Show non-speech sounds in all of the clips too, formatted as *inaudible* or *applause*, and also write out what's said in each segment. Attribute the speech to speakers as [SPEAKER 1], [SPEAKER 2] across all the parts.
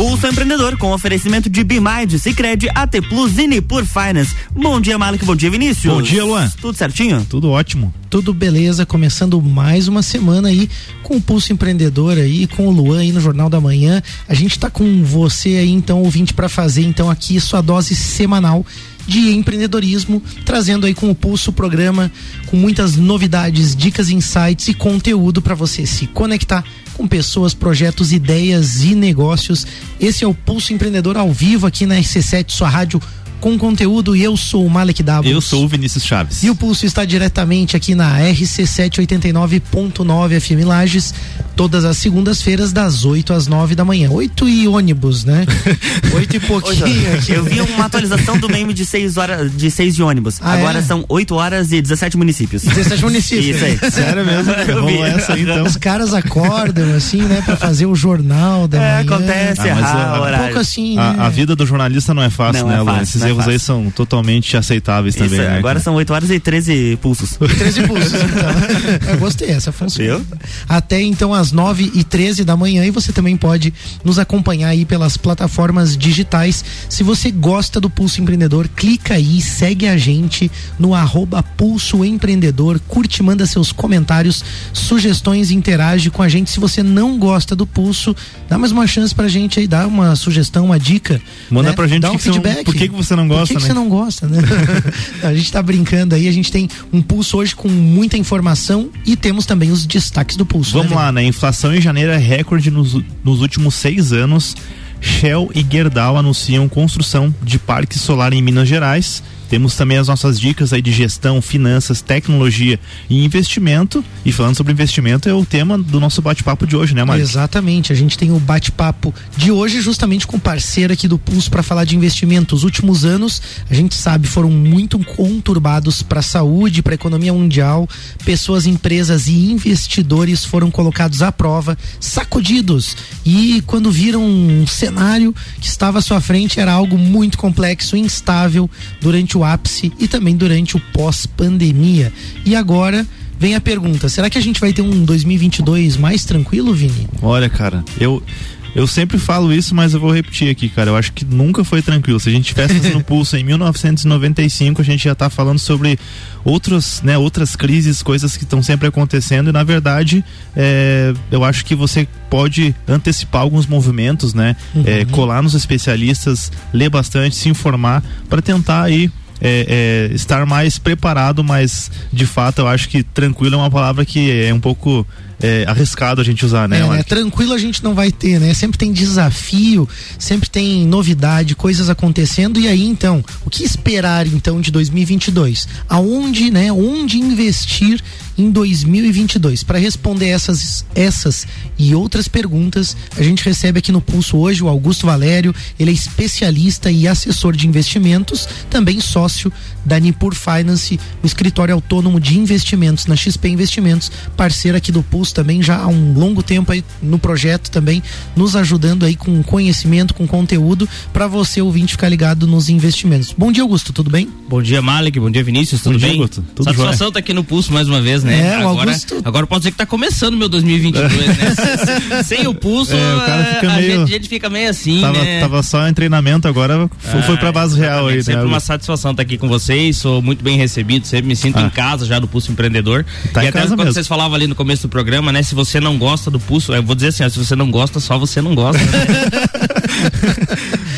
[SPEAKER 1] Pulso Empreendedor com oferecimento de Bimind, Cicred, AT Plus e Nipur Finance. Bom dia, Malik. Bom dia, Vinícius.
[SPEAKER 2] Bom dia, Luan.
[SPEAKER 1] Tudo certinho?
[SPEAKER 2] Tudo ótimo.
[SPEAKER 3] Tudo beleza, começando mais uma semana aí com o Pulso Empreendedor aí, com o Luan aí no Jornal da Manhã. A gente tá com você aí, então, ouvinte, para fazer então aqui sua dose semanal de empreendedorismo, trazendo aí com o Pulso o programa com muitas novidades, dicas, insights e conteúdo para você se conectar com pessoas, projetos, ideias e negócios. Esse é o Pulso Empreendedor ao vivo aqui na RC7, sua rádio com conteúdo e eu sou o Malek Davos.
[SPEAKER 2] Eu sou o Vinícius Chaves.
[SPEAKER 3] E o Pulso está diretamente aqui na RC789.9 FM Lages, todas as segundas-feiras das 8 às 9 da manhã. 8 e ônibus, né? *laughs* 8 e pouquinho aqui.
[SPEAKER 1] Eu vi uma atualização do meme de 6 horas de 6 de ônibus. Ah, Agora é? são 8 horas e 17 municípios.
[SPEAKER 3] 17 municípios.
[SPEAKER 1] Isso aí. *laughs*
[SPEAKER 2] Sério mesmo? *laughs* Eu vi. essa aí, então.
[SPEAKER 3] Os caras acordam assim, né, para fazer o jornal da
[SPEAKER 1] é,
[SPEAKER 3] manhã.
[SPEAKER 1] acontece, ah,
[SPEAKER 3] ah, um pouco assim,
[SPEAKER 2] a,
[SPEAKER 3] né?
[SPEAKER 2] a, vida do jornalista não é fácil,
[SPEAKER 1] não
[SPEAKER 2] né,
[SPEAKER 1] é fácil,
[SPEAKER 2] Esses
[SPEAKER 1] não é
[SPEAKER 2] erros
[SPEAKER 1] fácil.
[SPEAKER 2] aí são totalmente aceitáveis
[SPEAKER 1] Isso,
[SPEAKER 2] também. Né,
[SPEAKER 1] agora
[SPEAKER 2] cara?
[SPEAKER 1] são 8 horas e 13 pulsos. *laughs*
[SPEAKER 3] 13 pulsos, então. *laughs* Eu gostei, essa funciona. Até então às 9 e 13 da manhã e você também pode nos acompanhar aí pelas plataformas digitais. Se você gosta do Pulso Empreendedor, clica aí, segue a gente no arroba Pulso Empreendedor, curte, manda seus comentários, sugestões, interage com a gente. Se você não gosta do Pulso, dá mais uma chance pra gente aí, dá uma sugestão, uma dica.
[SPEAKER 2] Manda
[SPEAKER 3] né?
[SPEAKER 2] pra gente
[SPEAKER 3] dá um feedback.
[SPEAKER 2] por que que você não gosta,
[SPEAKER 3] Por que, que
[SPEAKER 2] né?
[SPEAKER 3] você não gosta, né? *laughs* a gente tá brincando aí, a gente tem um pulso hoje com muita informação e temos também os destaques do pulso.
[SPEAKER 2] Vamos
[SPEAKER 3] né,
[SPEAKER 2] lá, né? Inflação em janeiro é recorde nos, nos últimos seis anos. Shell e Gerdau anunciam construção de parque solar em Minas Gerais. Temos também as nossas dicas aí de gestão, finanças, tecnologia e investimento. E falando sobre investimento é o tema do nosso bate-papo de hoje, né, Mário?
[SPEAKER 3] Exatamente, a gente tem o bate-papo de hoje justamente com o parceiro aqui do Pulso para falar de investimento. Os últimos anos, a gente sabe, foram muito conturbados para a saúde, para a economia mundial. Pessoas, empresas e investidores foram colocados à prova, sacudidos. E quando viram um cenário que estava à sua frente, era algo muito complexo, instável durante o ápice e também durante o pós-pandemia. E agora vem a pergunta: será que a gente vai ter um 2022 mais tranquilo, Vini?
[SPEAKER 2] Olha, cara, eu eu sempre falo isso, mas eu vou repetir aqui, cara. Eu acho que nunca foi tranquilo. Se a gente tivesse no *laughs* pulso em 1995, a gente já tá falando sobre outros, né, outras crises, coisas que estão sempre acontecendo e na verdade, é, eu acho que você pode antecipar alguns movimentos, né? É, colar nos especialistas, ler bastante, se informar para tentar aí é, é, estar mais preparado, mas de fato eu acho que tranquilo é uma palavra que é um pouco é, arriscado a gente usar, né?
[SPEAKER 3] É, né? Tranquilo a gente não vai ter, né? Sempre tem desafio, sempre tem novidade, coisas acontecendo. E aí, então, o que esperar então de 2022? Aonde, né? Onde investir em 2022? Para responder essas, essas e outras perguntas, a gente recebe aqui no Pulso hoje o Augusto Valério. Ele é especialista e assessor de investimentos, também sócio da Nipur Finance, o escritório autônomo de investimentos na XP Investimentos, parceiro aqui do Pulso também já há um longo tempo aí no projeto também, nos ajudando aí com conhecimento, com conteúdo para você ouvinte ficar ligado nos investimentos. Bom dia, Augusto, tudo bem?
[SPEAKER 4] Bom dia, Malik. Bom dia, Vinícius. Tudo
[SPEAKER 2] Bom dia,
[SPEAKER 4] bem?
[SPEAKER 2] Augusto. Tudo
[SPEAKER 4] Satisfação
[SPEAKER 2] jóia.
[SPEAKER 4] tá aqui no Pulso mais uma vez, né?
[SPEAKER 3] É, o
[SPEAKER 4] agora,
[SPEAKER 3] Augusto-
[SPEAKER 4] agora pode dizer que tá começando meu 2022, né? *laughs* Sem o Pulso,
[SPEAKER 2] É, o cara fica
[SPEAKER 4] a,
[SPEAKER 2] meio-
[SPEAKER 4] gente, a gente fica meio assim,
[SPEAKER 2] Tava,
[SPEAKER 4] né?
[SPEAKER 2] tava só em treinamento, agora foi, foi pra base real aí, né?
[SPEAKER 4] Sempre uma satisfação estar aqui com vocês, sou muito bem recebido, sempre me sinto
[SPEAKER 2] Ah.
[SPEAKER 4] em casa já do Pulso Empreendedor.
[SPEAKER 2] Tá
[SPEAKER 4] e
[SPEAKER 2] em
[SPEAKER 4] até
[SPEAKER 2] casa
[SPEAKER 4] quando
[SPEAKER 2] mesmo.
[SPEAKER 4] vocês falavam ali no começo do programa, né? Se você não gosta do Pulso, eu vou dizer assim, ó, se você não gosta, só você não gosta. *laughs*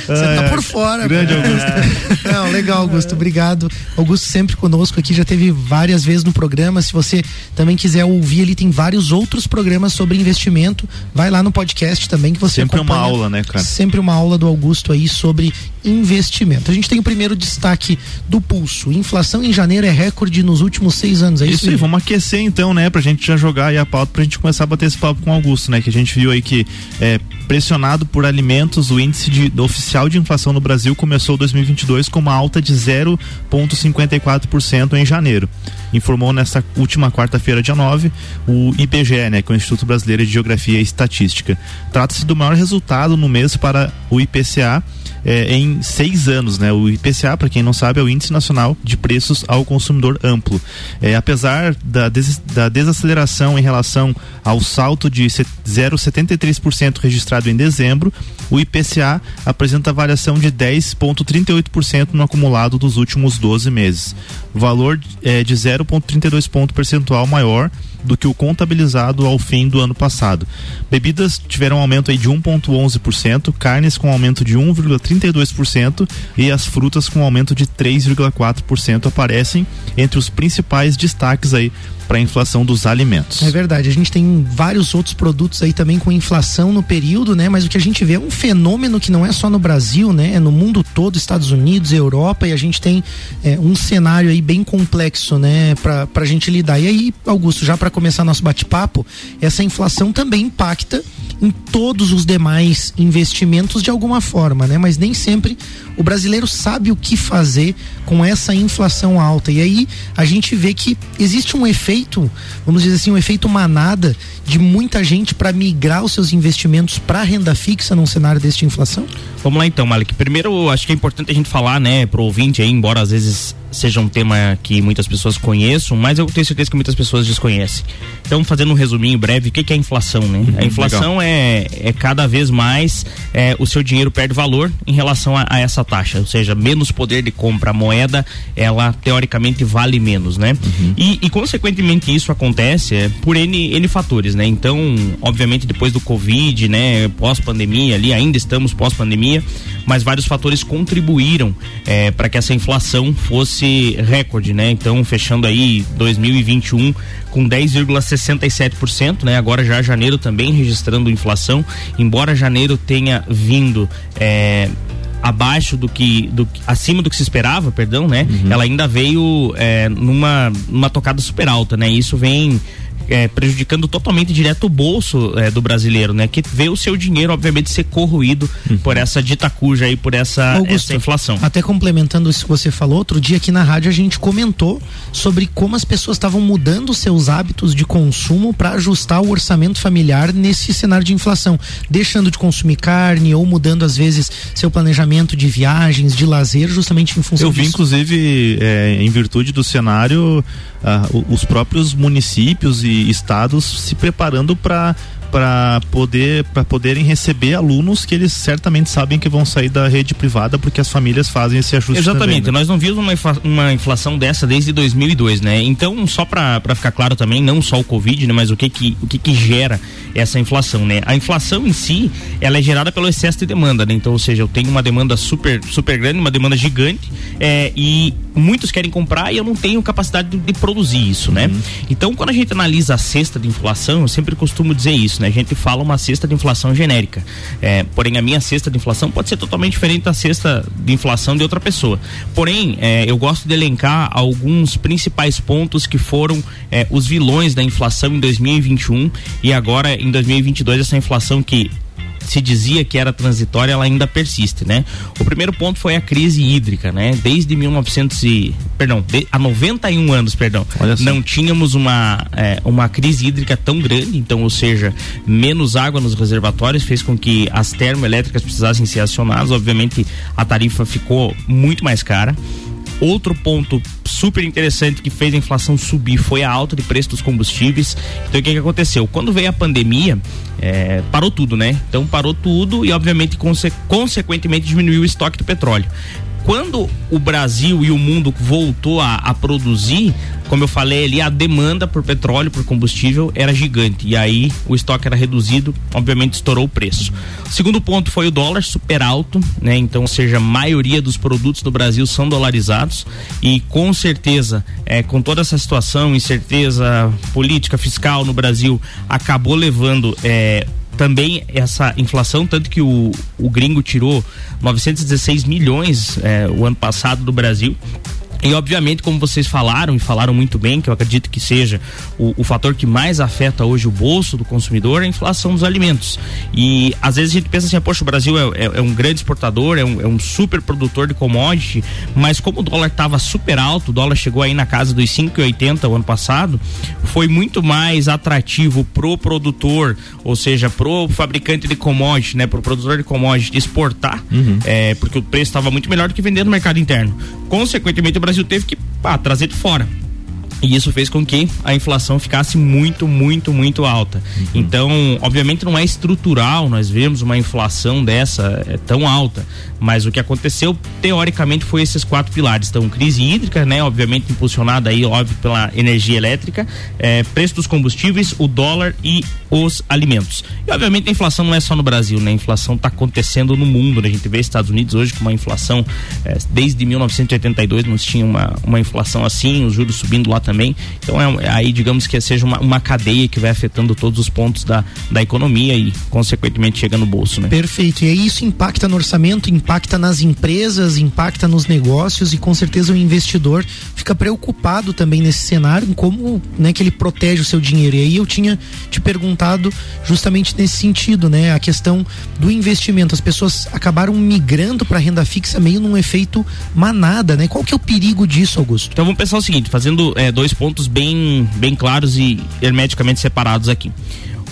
[SPEAKER 3] Você
[SPEAKER 2] Ah,
[SPEAKER 3] tá
[SPEAKER 2] é.
[SPEAKER 3] por fora.
[SPEAKER 2] Grande
[SPEAKER 3] cara.
[SPEAKER 2] Augusto.
[SPEAKER 3] Não, legal, Augusto. Obrigado. Augusto sempre conosco aqui, já teve várias vezes no programa. Se você também quiser ouvir, ele tem vários outros programas sobre investimento. Vai lá no podcast também que você
[SPEAKER 2] Sempre uma aula, né, cara?
[SPEAKER 3] Sempre uma aula do Augusto aí sobre investimento. A gente tem o primeiro destaque do pulso. Inflação em janeiro é recorde nos últimos seis anos. É isso,
[SPEAKER 2] Isso aí, vamos aquecer então, né? Pra gente já jogar aí a pauta pra gente começar a bater esse papo com o Augusto, né? Que a gente viu aí que é, pressionado por alimentos, o índice de, oficial de inflação no Brasil começou 2022 com uma alta de 0,54% em janeiro. Informou nesta última quarta-feira, dia 9, o IBGE, né? Que é o Instituto Brasileiro de Geografia e Estatística. Trata-se do maior resultado no mês para o IPCA é, em seis anos, né? O IPCA, para quem não sabe, é o Índice Nacional de Preços ao Consumidor Amplo. É, apesar da, des, da desaceleração em relação ao salto de 0,73% registrado em dezembro, o IPCA apresenta variação de 10,38% no acumulado dos últimos 12 meses. Valor é de 0,32 ponto percentual maior do que o contabilizado ao fim do ano passado. Bebidas tiveram um aumento aí de 1,11%, carnes com aumento de 1,32% e as frutas com aumento de 3,4% aparecem entre os principais destaques aí para a inflação dos alimentos.
[SPEAKER 3] É verdade, a gente tem vários outros produtos aí também com inflação no período, né? Mas o que a gente vê é um fenômeno que não é só no Brasil, né? É no mundo todo, Estados Unidos, Europa, e a gente tem é, um cenário aí bem complexo, né? Para a gente lidar. E aí, Augusto, já para começar nosso bate-papo, essa inflação também impacta em todos os demais investimentos de alguma forma, né? Mas nem sempre o brasileiro sabe o que fazer com essa inflação alta. E aí a gente vê que existe um efeito, vamos dizer assim, um efeito manada de muita gente para migrar os seus investimentos para renda fixa num cenário deste inflação?
[SPEAKER 4] Vamos lá então, Malik. Primeiro, acho que é importante a gente falar, né, pro ouvinte aí, embora às vezes seja um tema que muitas pessoas conheçam, mas eu tenho certeza que muitas pessoas desconhecem. Então, fazendo um resuminho breve, o que, que é a inflação, né? Uhum, a inflação é, é cada vez mais é, o seu dinheiro perde valor em relação a, a, essa taxa, ou seja, menos poder de compra. A moeda, ela teoricamente vale menos, né? Uhum. E, e, consequentemente, isso acontece é, por N, N fatores, né? Então, obviamente, depois do Covid, né, pós-pandemia ali, ainda estamos pós-pandemia, mas vários fatores contribuíram é, para que essa inflação fosse recorde, né? Então, fechando aí 2021 com 10,67%, né? Agora já janeiro também registrando inflação, embora janeiro tenha vindo é, abaixo do que, do acima do que se esperava, perdão, né? Uhum. Ela ainda veio é, numa, numa tocada super alta, né? Isso vem é, prejudicando totalmente direto o bolso é, do brasileiro, né? Que vê o seu dinheiro, obviamente, ser corroído uhum. por essa dita cuja aí, por essa, Augusto, essa inflação.
[SPEAKER 3] Até complementando isso que você falou, outro dia aqui na rádio a gente comentou sobre como as pessoas estavam mudando seus hábitos de consumo para ajustar o orçamento familiar nesse cenário de inflação, deixando de consumir carne ou mudando às vezes seu planejamento de viagens, de lazer, justamente em função
[SPEAKER 2] Eu vi,
[SPEAKER 3] disso.
[SPEAKER 2] inclusive, é, em virtude do cenário, uh, os próprios municípios e estados se preparando para para poder para poderem receber alunos que eles certamente sabem que vão sair da rede privada porque as famílias fazem esse ajuste
[SPEAKER 4] exatamente
[SPEAKER 2] também,
[SPEAKER 4] né? nós não vimos uma, uma inflação dessa desde 2002 né? Então só para ficar claro também não só o covid né mas o que que o que que gera essa inflação né? A inflação em si ela é gerada pelo excesso de demanda né? Então ou seja eu tenho uma demanda super super grande uma demanda gigante é, e muitos querem comprar e eu não tenho capacidade de, de produzir isso né? Uhum. então quando a gente analisa a cesta de inflação eu sempre costumo dizer isso né? A gente fala uma cesta de inflação genérica. É, porém, a minha cesta de inflação pode ser totalmente diferente da cesta de inflação de outra pessoa. Porém, é, eu gosto de elencar alguns principais pontos que foram é, os vilões da inflação em 2021 e agora em 2022 essa inflação que se dizia que era transitória, ela ainda persiste, né? O primeiro ponto foi a crise hídrica, né? Desde 1900 e, perdão, de, há 91 anos, perdão, não tínhamos uma é, uma crise hídrica tão grande, então, ou seja, menos água nos reservatórios fez com que as termoelétricas precisassem ser acionadas, obviamente a tarifa ficou muito mais cara. Outro ponto super interessante que fez a inflação subir foi a alta de preço dos combustíveis. Então o que, que aconteceu? Quando veio a pandemia, é, parou tudo, né? Então parou tudo e obviamente conse consequentemente diminuiu o estoque do petróleo quando o Brasil e o mundo voltou a, a, produzir, como eu falei ali, a demanda por petróleo, por combustível era gigante. E aí o estoque era reduzido, obviamente estourou o preço. O segundo ponto foi o dólar super alto, né? Então, ou seja, a maioria dos produtos do Brasil são dolarizados e com certeza, é, com toda essa situação, incerteza política, fiscal no Brasil, acabou levando é, também essa inflação, tanto que o, o gringo tirou 916 milhões é, o ano passado do Brasil E obviamente, como vocês falaram e falaram muito bem, que eu acredito que seja o, o, fator que mais afeta hoje o bolso do consumidor, é a inflação dos alimentos. E às vezes a gente pensa assim, poxa, o Brasil é, é, é um grande exportador, é um, é um, super produtor de commodity, mas como o dólar estava super alto, o dólar chegou aí na casa dos 5,80 o ano passado, foi muito mais atrativo pro produtor, ou seja, pro fabricante de commodity, né, pro produtor de commodity exportar, uhum. é, porque o preço estava muito melhor do que vender no mercado interno. Consequentemente, o Brasil Brasil teve que pá, trazer de fora. E isso fez com que a inflação ficasse muito, muito, muito alta. Uhum. Então, obviamente não é estrutural, nós vemos uma inflação dessa é, tão alta, mas o que aconteceu teoricamente foi esses quatro pilares. Então, crise hídrica, né, obviamente impulsionada aí, óbvio, pela energia elétrica, é, preço dos combustíveis, o dólar e os alimentos. E obviamente a inflação não é só no Brasil, né? A inflação está acontecendo no mundo, né? A gente vê Estados Unidos hoje com uma inflação é, desde 1982 não tinha uma, uma inflação assim, os juros subindo lá também. Então é, aí digamos que seja uma, uma cadeia que vai afetando todos os pontos da, da economia e consequentemente chega no bolso, né?
[SPEAKER 3] Perfeito. E aí isso impacta no orçamento, impacta nas empresas, impacta nos negócios e com certeza o investidor fica preocupado também nesse cenário em como, né, que ele protege o seu dinheiro. E aí eu tinha te perguntado justamente nesse sentido, né? A questão do investimento. As pessoas acabaram migrando para renda fixa meio num efeito manada, né? Qual que é o perigo disso, Augusto?
[SPEAKER 4] Então vamos pensar o seguinte, fazendo é, dois pontos bem, bem claros e hermeticamente separados aqui.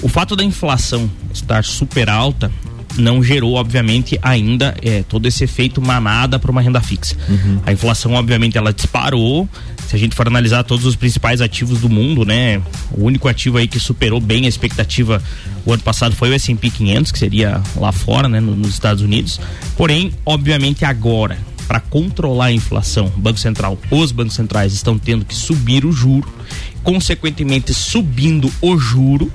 [SPEAKER 4] O fato da inflação estar super alta não gerou, obviamente, ainda é, todo esse efeito manada para uma renda fixa. Uhum. A inflação, obviamente, ela disparou. Se a gente for analisar todos os principais ativos do mundo, né? O único ativo aí que superou bem a expectativa o ano passado foi o S&P 500, que seria lá fora, né, nos Estados Unidos. Porém, obviamente, agora para controlar a inflação, Banco Central, os bancos centrais estão tendo que subir o juro, consequentemente subindo o juro,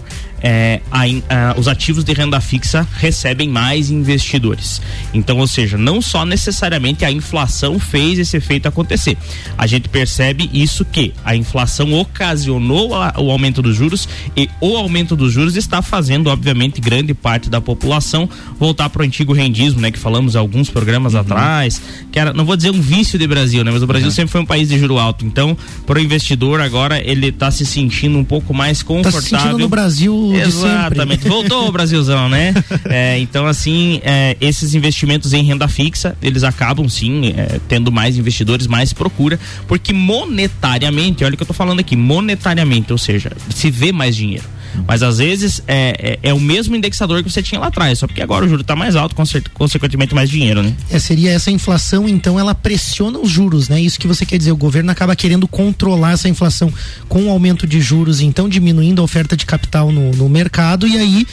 [SPEAKER 4] é, a, a, os ativos de renda fixa recebem mais investidores. Então, ou seja, não só necessariamente a inflação fez esse efeito acontecer. A gente percebe isso que a inflação ocasionou a, o aumento dos juros e o aumento dos juros está fazendo, obviamente, grande parte da população voltar para o antigo rendismo, né? Que falamos alguns programas uhum. atrás, que era, não vou dizer um vício de Brasil, né? Mas o Brasil uhum. sempre foi um país de juro alto. Então, para o investidor agora ele está se sentindo um pouco mais confortável. Tá se sentindo
[SPEAKER 3] no Brasil
[SPEAKER 4] Exatamente. Voltou o Brasilzão, né? É, então, assim, é, esses investimentos em renda fixa, eles acabam sim é, tendo mais investidores, mais procura, porque monetariamente, olha o que eu tô falando aqui, monetariamente, ou seja, se vê mais dinheiro. Mas às vezes é, é, é, o mesmo indexador que você tinha lá atrás, só porque agora o juro está mais alto, consequentemente mais dinheiro, né?
[SPEAKER 3] É, seria essa inflação, então ela pressiona os juros, né? Isso que você quer dizer, o governo acaba querendo controlar essa inflação com o aumento de juros, então diminuindo a oferta de capital no, no mercado e aí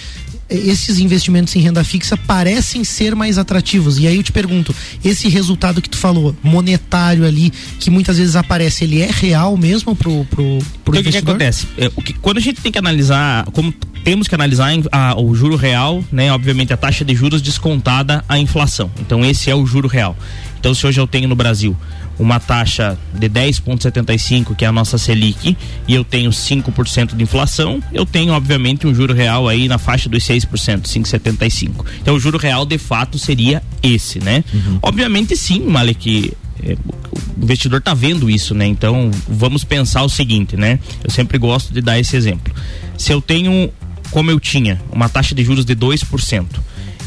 [SPEAKER 3] esses investimentos em renda fixa parecem ser mais atrativos. E aí eu te pergunto, esse resultado que tu falou, monetário ali, que muitas vezes aparece, ele é real mesmo pro, pro, pro
[SPEAKER 4] então, investidor? O que, que acontece? É, o que, quando a gente tem que analisar, como temos que analisar a, o juro real, né? Obviamente a taxa de juros descontada a inflação. Então esse é o juro real. Então se hoje eu tenho no Brasil uma taxa de 10,75, que é a nossa Selic, e eu tenho 5% de inflação, eu tenho, obviamente, um juro real aí na faixa dos 6%, 5,75. Então, o juro real, de fato, seria esse, né? Uhum. Obviamente, sim, Malek, é, o investidor está vendo isso, né? Então, vamos pensar o seguinte, né? Eu sempre gosto de dar esse exemplo. Se eu tenho, como eu tinha, uma taxa de juros de 2%,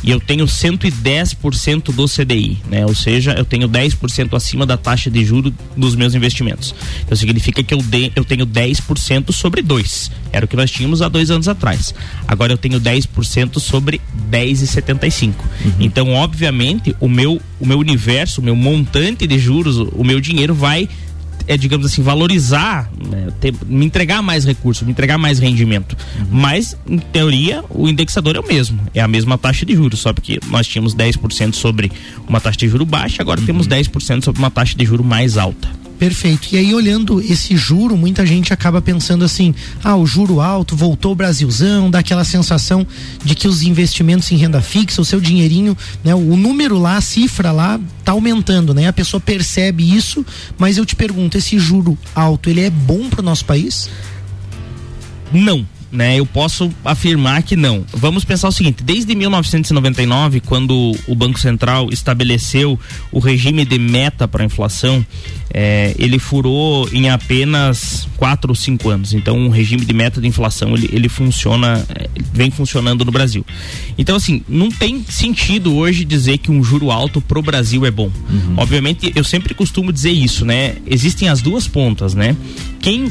[SPEAKER 4] e eu tenho 110% do CDI, né? Ou seja, eu tenho 10% acima da taxa de juro dos meus investimentos. Então significa que eu, de, eu tenho 10% sobre 2. Era o que nós tínhamos há dois anos atrás. Agora eu tenho 10% sobre 10,75. Uhum. Então, obviamente, o meu, o meu universo, o meu montante de juros, o meu dinheiro vai é, digamos assim, valorizar, né, ter, me entregar mais recursos, me entregar mais rendimento. Uhum. Mas, em teoria, o indexador é o mesmo. É a mesma taxa de juros, só porque nós tínhamos 10% sobre uma taxa de juro baixa, agora uhum. temos 10% sobre uma taxa de juro mais alta.
[SPEAKER 3] Perfeito. E aí, olhando esse juro, muita gente acaba pensando assim: ah, o juro alto, voltou o Brasilzão, dá aquela sensação de que os investimentos em renda fixa, o seu dinheirinho, né, o número lá, a cifra lá, tá aumentando, né? A pessoa percebe isso, mas eu te pergunto: esse juro alto, ele é bom para o nosso país?
[SPEAKER 4] Não né? Eu posso afirmar que não. Vamos pensar o seguinte: desde 1999, quando o Banco Central estabeleceu o regime de meta para a inflação, é, ele furou em apenas quatro ou cinco anos. Então, um regime de meta de inflação ele, ele funciona, é, vem funcionando no Brasil. Então, assim, não tem sentido hoje dizer que um juro alto pro Brasil é bom. Uhum. Obviamente, eu sempre costumo dizer isso, né? Existem as duas pontas, né? Quem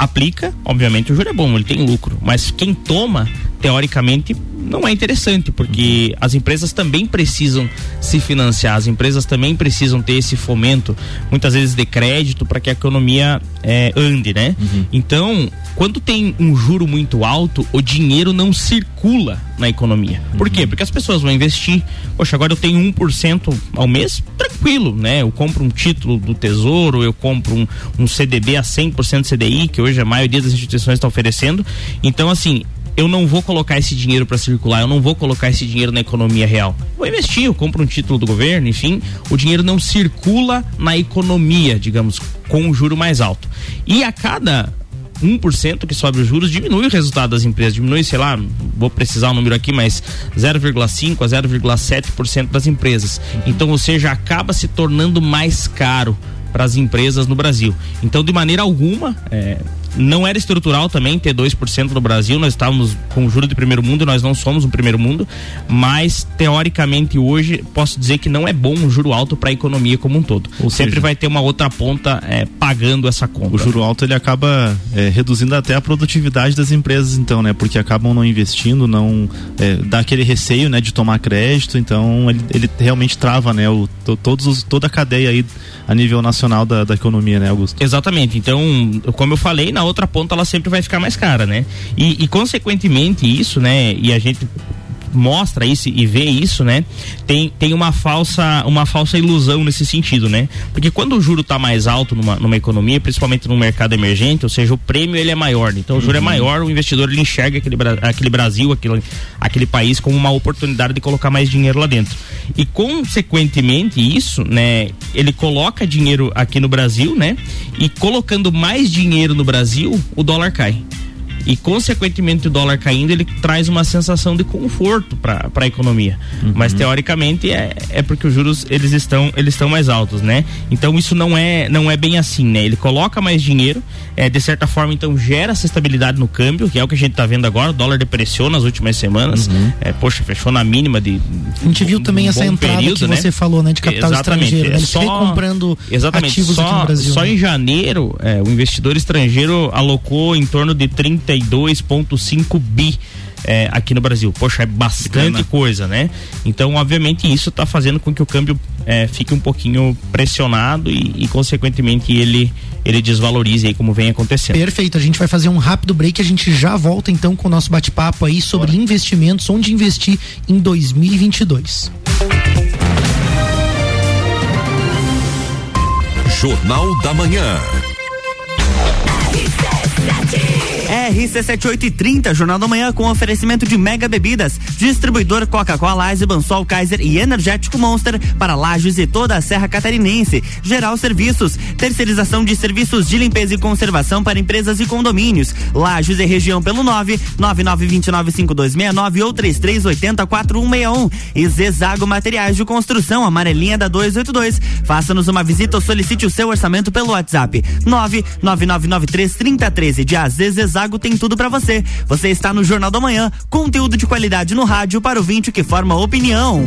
[SPEAKER 4] aplica, obviamente o juro é bom, ele tem lucro, mas quem toma, teoricamente, não é interessante, porque as empresas também precisam se financiar, as empresas também precisam ter esse fomento, muitas vezes de crédito, para que a economia é, ande, né? Uhum. Então, quando tem um juro muito alto, o dinheiro não circula na economia. Por uhum. quê? Porque as pessoas vão investir. Poxa, agora eu tenho 1% ao mês, tranquilo, né? Eu compro um título do Tesouro, eu compro um, um CDB a 100% CDI, que hoje a maioria das instituições está oferecendo. Então, assim, eu não vou colocar esse dinheiro para circular, eu não vou colocar esse dinheiro na economia real. Vou investir, eu compro um título do governo, enfim, o dinheiro não circula na economia, digamos, com um juro mais alto. E a cada 1% que sobe os juros diminui o resultado das empresas, diminui, sei lá, vou precisar o um número aqui, mas 0,5 a 0,7% das empresas. Então, ou seja, acaba se tornando mais caro para as empresas no Brasil. Então, de maneira alguma, é, não era estrutural também ter 2% no Brasil, nós estávamos com juro de primeiro mundo, nós não somos um primeiro mundo, mas teoricamente hoje posso dizer que não é bom um juro alto para a economia como um todo. Ou Sempre seja, vai ter uma outra ponta é, pagando essa conta.
[SPEAKER 2] O juro alto ele acaba é, reduzindo até a produtividade das empresas, então, né? Porque acabam não investindo, não é, dá aquele receio, né, de tomar crédito, então ele, ele realmente trava, né, o, todos os, toda a cadeia aí a nível nacional da, da economia, né, Augusto?
[SPEAKER 4] Exatamente. Então, como eu falei, na outra ponta ela sempre vai ficar mais cara, né? E, e consequentemente isso, né? E a gente mostra isso e vê isso, né? Tem, tem uma falsa uma falsa ilusão nesse sentido, né? Porque quando o juro está mais alto numa, numa economia, principalmente no mercado emergente, ou seja, o prêmio ele é maior. Então o juro é uhum. é maior, o investidor ele enxerga aquele, aquele Brasil, aquele, aquele país como uma oportunidade de colocar mais dinheiro lá dentro. E consequentemente isso, né? Ele coloca dinheiro aqui no Brasil, né? E colocando mais dinheiro no Brasil, o dólar cai e consequentemente o dólar caindo ele traz uma sensação de conforto para a economia uhum. mas teoricamente é, é porque os juros eles estão eles estão mais altos né então isso não é não é bem assim né ele coloca mais dinheiro é, de certa forma então gera essa estabilidade no câmbio que é o que a gente está vendo agora o dólar depreciou nas últimas semanas uhum. é, poxa fechou na mínima de
[SPEAKER 3] a gente viu também essa entrada período, que né? você falou né de capital exatamente, estrangeiro né? é só, comprando
[SPEAKER 4] exatamente ativos
[SPEAKER 3] só,
[SPEAKER 4] Brasil só né? em janeiro é, o investidor estrangeiro alocou em torno de 30 32,5 bi. É, aqui no Brasil. Poxa, é bastante coisa, né? Então, obviamente, isso está fazendo com que o câmbio é, fique um pouquinho pressionado e, e, consequentemente, ele, ele desvalorize aí como vem acontecendo.
[SPEAKER 3] Perfeito, a gente vai fazer um rápido break, a gente já volta então com o nosso bate-papo aí sobre Bora. investimentos, onde investir em 2022.
[SPEAKER 5] Jornal da Manhã.
[SPEAKER 1] RC7830, Jornal da Manhã com oferecimento de Mega Bebidas, distribuidor Coca-Cola, Bansol, Kaiser e Energético Monster para Lages e toda a Serra Catarinense. Geral Serviços, terceirização de serviços de limpeza e conservação para empresas e condomínios. Lages e região pelo 9 99295269 ou 33804161. E Zezago Materiais de Construção, amarelinha da 282. Faça-nos uma visita ou solicite o seu orçamento pelo WhatsApp 999933013 de AZ Zezago tem tudo para você. Você está no Jornal da Manhã, conteúdo de qualidade no rádio para o vinte que forma opinião.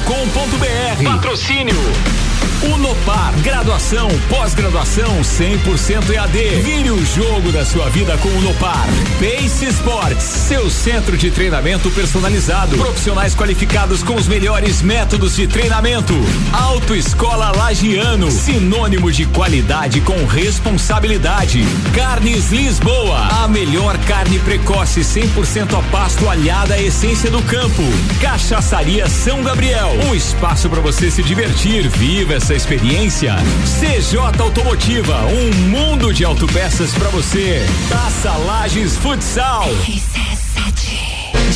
[SPEAKER 5] rc7.com.br. Patrocínio Unopar, graduação, pós-graduação 100% EAD. Vire o jogo da sua vida com o Unopar. Pace Sports, seu centro de treinamento personalizado. Profissionais qualificados com os melhores métodos de treinamento. Autoescola Lagiano, sinônimo de qualidade com responsabilidade. Carnes Lisboa, a melhor carne precoce 100% a pasto alhada à essência do campo. Cachaçaria São Gabriel, um espaço para você se divertir. Viva essa experiência. CJ Automotiva, um mundo de autopeças para você. Taça Lages Futsal.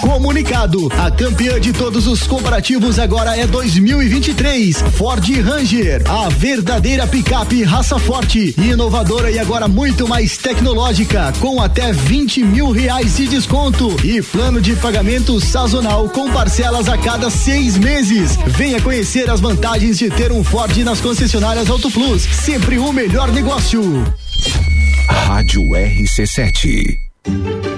[SPEAKER 6] Comunicado: a campeã de todos os comparativos agora é 2023. Ford Ranger, a verdadeira picape raça forte, inovadora e agora muito mais tecnológica, com até 20 mil reais de desconto e plano de pagamento sazonal com parcelas a cada seis meses. Venha conhecer as vantagens de ter um Ford nas concessionárias Auto Plus. Sempre o melhor negócio.
[SPEAKER 5] Rádio RC7.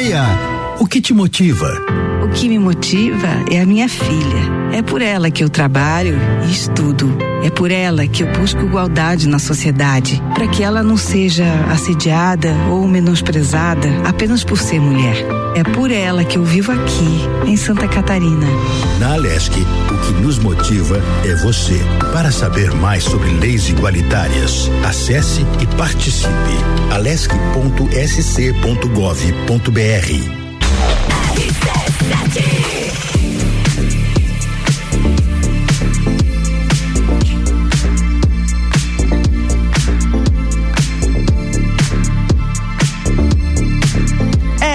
[SPEAKER 6] meia
[SPEAKER 7] o que te motiva?
[SPEAKER 8] O que me motiva é a minha filha. É por ela que eu trabalho e estudo. É por ela que eu busco igualdade na sociedade, para que ela não seja assediada ou menosprezada apenas por ser mulher. É por ela que eu vivo aqui, em Santa Catarina.
[SPEAKER 7] Na Alesc, o que nos motiva é você. Para saber mais sobre leis igualitárias, acesse e participe. alesc.sc.gov.br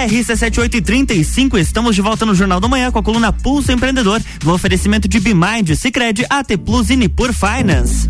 [SPEAKER 1] RC7835, estamos de volta no Jornal da Manhã com a coluna Pulso Empreendedor, no oferecimento de Bimind, Cicred, AT Plus e Nipur Finance.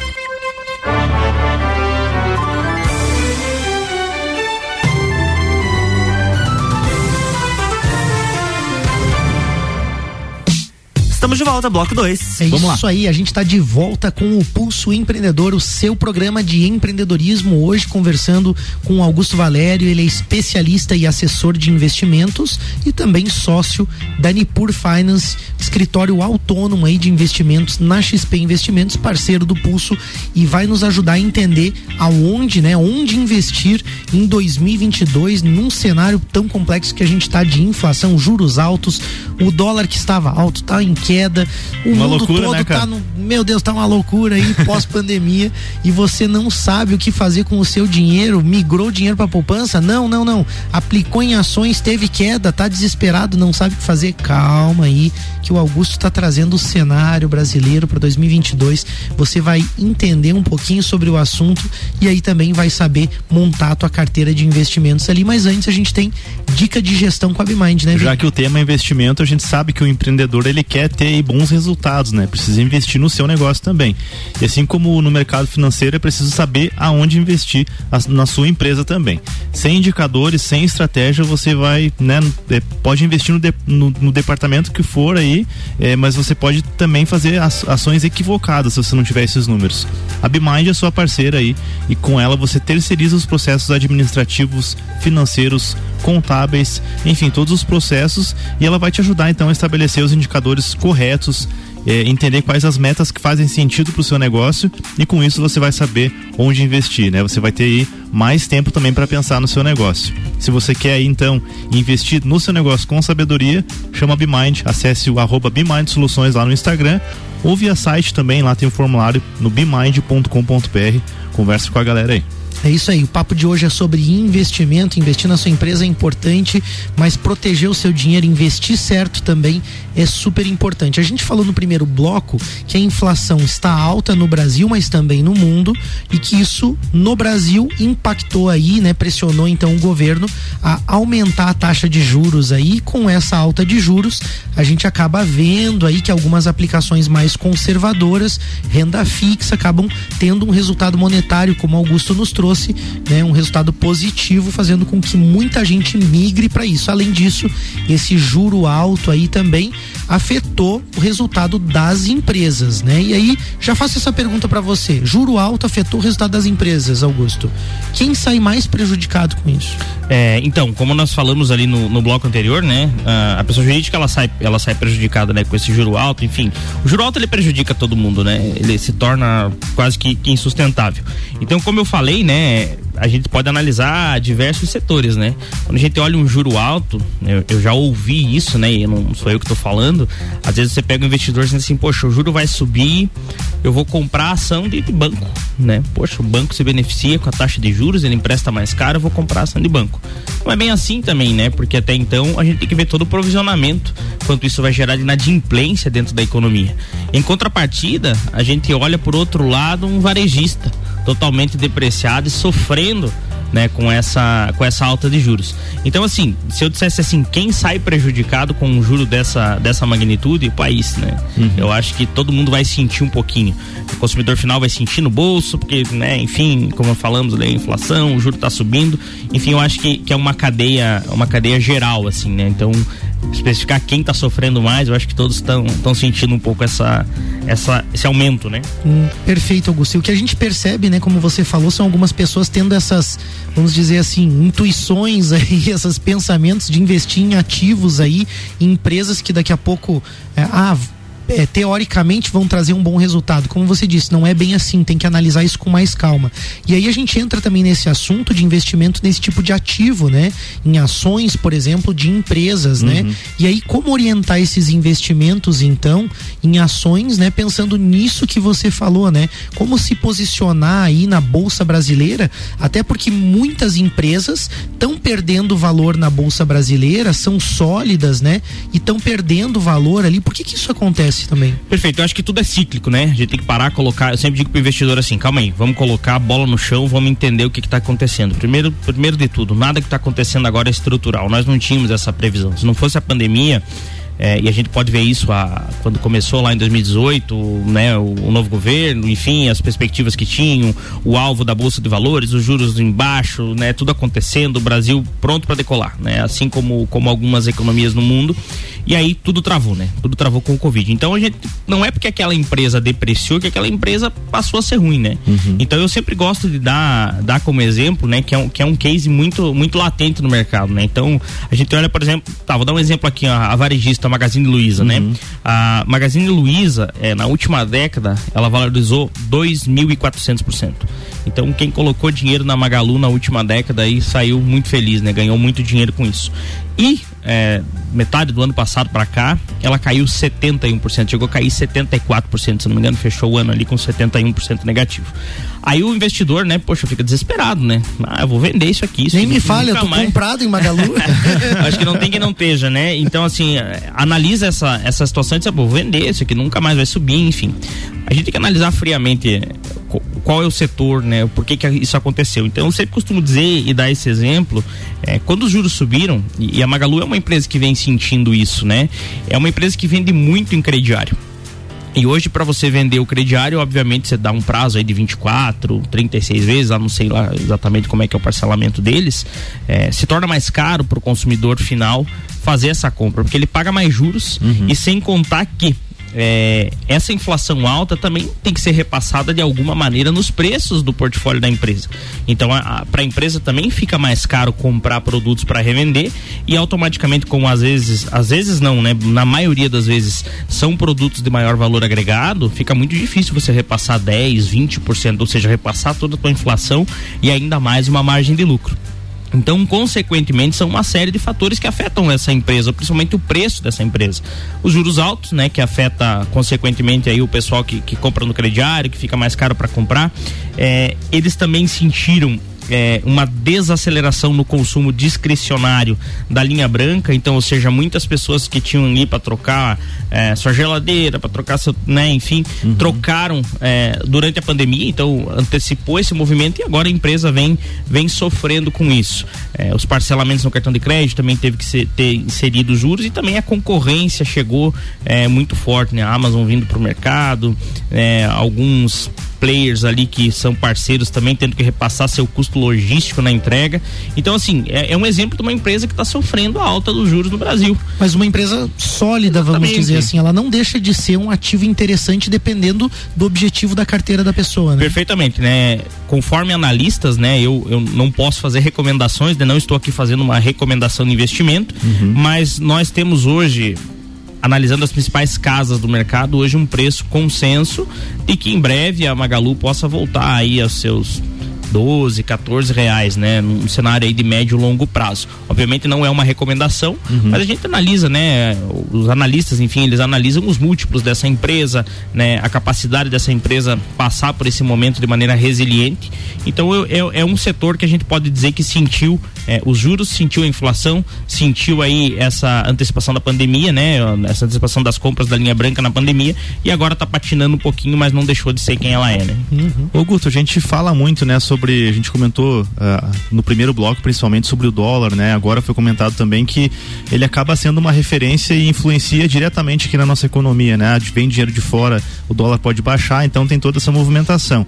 [SPEAKER 1] Estamos de volta, bloco 2.
[SPEAKER 3] É
[SPEAKER 1] Vamos lá.
[SPEAKER 3] isso aí, a gente está de volta com o Pulso Empreendedor, o seu programa de empreendedorismo. Hoje conversando com Augusto Valério, ele é especialista e assessor de investimentos e também sócio da Nipur Finance, escritório autônomo aí de investimentos na XP Investimentos, parceiro do Pulso e vai nos ajudar a entender aonde, né, onde investir em 2022 num cenário tão complexo que a gente está de inflação, juros altos, o dólar que estava alto está em queda. O
[SPEAKER 2] Uma
[SPEAKER 3] mundo
[SPEAKER 2] loucura,
[SPEAKER 3] todo
[SPEAKER 2] né,
[SPEAKER 3] tá no. Meu Deus, tá uma loucura aí *laughs* pós-pandemia e você não sabe o que fazer com o seu dinheiro. Migrou dinheiro para poupança? Não, não, não. Aplicou em ações, teve queda, tá desesperado, não sabe o que fazer. Calma aí, que o Augusto tá trazendo o cenário brasileiro para 2022. Você vai entender um pouquinho sobre o assunto e aí também vai saber montar a tua carteira de investimentos ali. Mas antes a gente tem dica de gestão com a Bimind, né?
[SPEAKER 2] Já que o tema é investimento, a gente sabe que o empreendedor ele quer ter aí bons resultados, né? Precisa investir no seu negócio também. E assim como no mercado financeiro, é preciso saber aonde investir na sua empresa também. Sem indicadores, sem estratégia, você vai, né? é, Pode investir no, de- no- no departamento que for aí, é, mas você pode também fazer ações equivocadas se você não tiver esses números. A Bimind é sua parceira aí e com ela você terceiriza os processos administrativos, financeiros, contábeis, enfim, todos os processos e ela vai te ajudar então a estabelecer os indicadores corretos, eh, entender quais as metas que fazem sentido para o seu negócio e com isso você vai saber onde investir, né? Você vai ter aí mais tempo também para pensar no seu negócio. Se você quer aí, então investir no seu negócio com sabedoria, chama a Bimind, acesse o arroba Bimind Soluções lá no Instagram ou via site também, lá tem o formulário no bimind.com.br. Converse com a galera aí.
[SPEAKER 3] É isso aí, o papo de hoje é sobre investimento. Investir na sua empresa é importante, mas proteger o seu dinheiro, investir certo também é super importante. A gente falou no primeiro bloco que a inflação está alta no Brasil, mas também no mundo, e que isso no Brasil impactou aí, né? Pressionou então o governo a aumentar a taxa de juros aí. Com essa alta de juros, a gente acaba vendo aí que algumas aplicações mais conservadoras, renda fixa, acabam tendo um resultado monetário, como Augusto nos trouxe, né, um resultado positivo, fazendo com que muita gente migre para isso. Além disso, esse juro alto aí também afetou o resultado das empresas, né? E aí, já faço essa pergunta para você. Juro alto afetou o resultado das empresas, Augusto. Quem sai mais prejudicado com isso?
[SPEAKER 4] É, então, como nós falamos ali no, no bloco anterior, né? A, a pessoa jurídica ela sai, ela sai prejudicada, né? Com esse juro alto, enfim. O juro alto ele prejudica todo mundo, né? Ele se torna quase que, que insustentável. Então, como eu falei, né? né? A gente pode analisar diversos setores, né? Quando a gente olha um juro alto, eu, eu já ouvi isso, né? E não sou eu que estou falando. Às vezes você pega um investidor dizendo assim, poxa, o juro vai subir, eu vou comprar ação de, de banco, né? Poxa, o banco se beneficia com a taxa de juros, ele empresta mais caro, eu vou comprar ação de banco. Não é bem assim também, né? Porque até então a gente tem que ver todo o provisionamento, quanto isso vai gerar de inadimplência dentro da economia. Em contrapartida, a gente olha por outro lado um varejista totalmente depreciado e sofrendo né, com essa com essa alta de juros. Então assim, se eu dissesse assim, quem sai prejudicado com um juro dessa dessa magnitude, o país, né? Eu acho que todo mundo vai sentir um pouquinho. O consumidor final vai sentir no bolso, porque, né, enfim, como falamos, né, a inflação, o juro está subindo. Enfim, eu acho que, que é uma cadeia, uma cadeia geral assim, né? Então, especificar quem está sofrendo mais, eu acho que todos estão sentindo um pouco essa essa esse aumento, né?
[SPEAKER 3] Hum, perfeito, Augusto. E o que a gente percebe, né, como você falou, são algumas pessoas tendo essas, vamos dizer assim, intuições *laughs* aí, esses pensamentos de investir em ativos aí, em empresas que daqui a pouco, é, ah, é, teoricamente vão trazer um bom resultado. Como você disse, não é bem assim, tem que analisar isso com mais calma. E aí a gente entra também nesse assunto de investimento nesse tipo de ativo, né? Em ações, por exemplo, de empresas, né? E aí como orientar esses investimentos então em ações, né, pensando nisso que você falou, né? Como se posicionar aí na bolsa brasileira, até porque muitas empresas estão perdendo valor na bolsa brasileira, são sólidas, né? E estão perdendo valor ali. Por que que isso acontece também?
[SPEAKER 4] Perfeito, eu acho que tudo é cíclico, né? A gente tem que parar, colocar. Eu sempre digo pro investidor assim: calma aí, vamos colocar a bola no chão, vamos entender o que, que tá acontecendo. Primeiro, primeiro de tudo, nada que tá acontecendo agora é estrutural. Nós não tínhamos essa previsão. Se não fosse a pandemia. É, e a gente pode ver isso a, quando começou lá em 2018, né, o, o novo governo, enfim, as perspectivas que tinham, o alvo da bolsa de valores, os juros embaixo, né, tudo acontecendo, o Brasil pronto para decolar, né, assim como como algumas economias no mundo. E aí tudo travou, né? Tudo travou com o Covid. Então a gente não é porque aquela empresa depreciou que aquela empresa passou a ser ruim, né? Então eu sempre gosto de dar, dar como exemplo, né, que é um, que é um case muito muito latente no mercado, né? Então a gente olha, por exemplo, tá, vou dar um exemplo aqui, ó, a varejista crédito, a Magazine Luiza, né? A Magazine Luiza, é, na última década, ela valorizou 2.400%. Então, quem colocou dinheiro na Magalu na última década aí saiu muito feliz, né? Ganhou muito dinheiro com isso. E é, metade do ano passado para cá, ela caiu 71%, chegou a cair 74%, se não me engano, fechou o ano ali com 71% negativo. Aí o investidor, né, poxa, fica desesperado, né? Ah, eu vou vender isso aqui. Isso
[SPEAKER 3] Nem me fale, eu tô
[SPEAKER 4] mais.
[SPEAKER 3] comprado em Magalu. *laughs*
[SPEAKER 4] Acho que não tem quem não esteja, né? Então, assim, analisa essa, essa situação e diz, "Ah, vou vender isso aqui, nunca mais vai subir, enfim. A gente tem que analisar friamente qual é o setor, né? Por que, que isso aconteceu. Então, eu sempre costumo dizer e dar esse exemplo, eh, quando os juros subiram, e a Magalu é uma empresa que vem sentindo isso, né? É uma empresa que vende muito em crediário. E hoje, para você vender o crediário, obviamente, você dá um prazo aí de 24, 36 vezes, não sei lá exatamente como é que é o parcelamento deles, eh, se torna mais caro para o consumidor final fazer essa compra, porque ele paga mais juros e sem contar que eh, essa inflação alta também tem que ser repassada de alguma maneira nos preços do portfólio da empresa. Então, para a empresa também fica mais caro comprar produtos para revender e automaticamente, como às vezes, às vezes não, né? Na maioria das vezes são produtos de maior valor agregado, fica muito difícil você repassar 10, 20%, ou seja, repassar toda a tua inflação e ainda mais uma margem de lucro. Então, consequentemente, são uma série de fatores que afetam essa empresa, principalmente o preço dessa empresa. Os juros altos, né, que afeta consequentemente aí o pessoal que, que compra no crediário, que fica mais caro para comprar. É, eles também sentiram é, uma desaceleração no consumo discricionário da linha branca, então, ou seja, muitas pessoas que tinham ali para trocar é, sua geladeira, para trocar seu, né, enfim, trocaram é, durante a pandemia, então antecipou esse movimento e agora a empresa vem, vem sofrendo com isso. É, os parcelamentos no cartão de crédito também teve que ser, ter inserido juros e também a concorrência chegou é, muito forte, né? A Amazon vindo para o mercado, é, alguns players ali que são parceiros também tendo que repassar seu custo logístico na entrega. Então, assim, é, é um exemplo de uma empresa que está sofrendo a alta dos juros no Brasil.
[SPEAKER 3] Mas uma empresa sólida, vamos
[SPEAKER 4] Exatamente.
[SPEAKER 3] dizer assim, ela não deixa de ser um ativo interessante dependendo do objetivo da carteira da pessoa, né?
[SPEAKER 4] Perfeitamente, né? Conforme analistas, né? Eu, eu não posso fazer recomendações, né? não estou aqui fazendo uma recomendação de investimento, mas nós temos hoje analisando as principais casas do mercado, hoje um preço consenso de que em breve a Magalu possa voltar aí aos seus 12, 14 reais, né? Num cenário aí de médio e longo prazo. Obviamente não é uma recomendação, mas a gente analisa, né? Os analistas, enfim, eles analisam os múltiplos dessa empresa, né? A capacidade dessa empresa passar por esse momento de maneira resiliente. Então eu- eu- é um setor que a gente pode dizer que sentiu eh, os juros, sentiu a inflação, sentiu aí essa antecipação da pandemia, né? Essa antecipação das compras da linha branca na pandemia e agora tá patinando um pouquinho, mas não deixou de ser quem ela é, né?
[SPEAKER 2] Ô Guto, a gente fala muito, né, sobre, a gente comentou ah, no primeiro bloco principalmente sobre o dólar, né, agora foi comentado também que ele acaba sendo uma referência e influencia diretamente aqui na nossa economia, né, vem dinheiro de fora, o dólar pode baixar, então tem toda essa movimentação.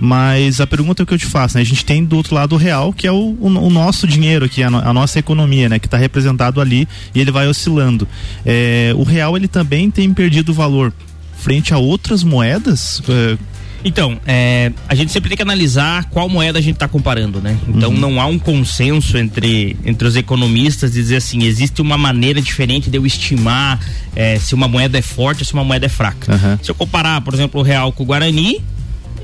[SPEAKER 2] Mas a pergunta que eu te faço, né, a gente tem do outro lado o real, que é o, o, o nosso dinheiro aqui, a, no- a nossa economia, né, que está representado ali e ele vai oscilando. É, o real ele também tem perdido valor frente a outras moedas? É,
[SPEAKER 4] Então, é, a gente sempre tem que analisar qual moeda a gente está comparando, né? Então não há um consenso entre, entre os economistas de dizer assim, existe uma maneira diferente de eu estimar é, se uma moeda é forte ou se uma moeda é fraca. Se eu comparar, por exemplo, o real com o Guarani,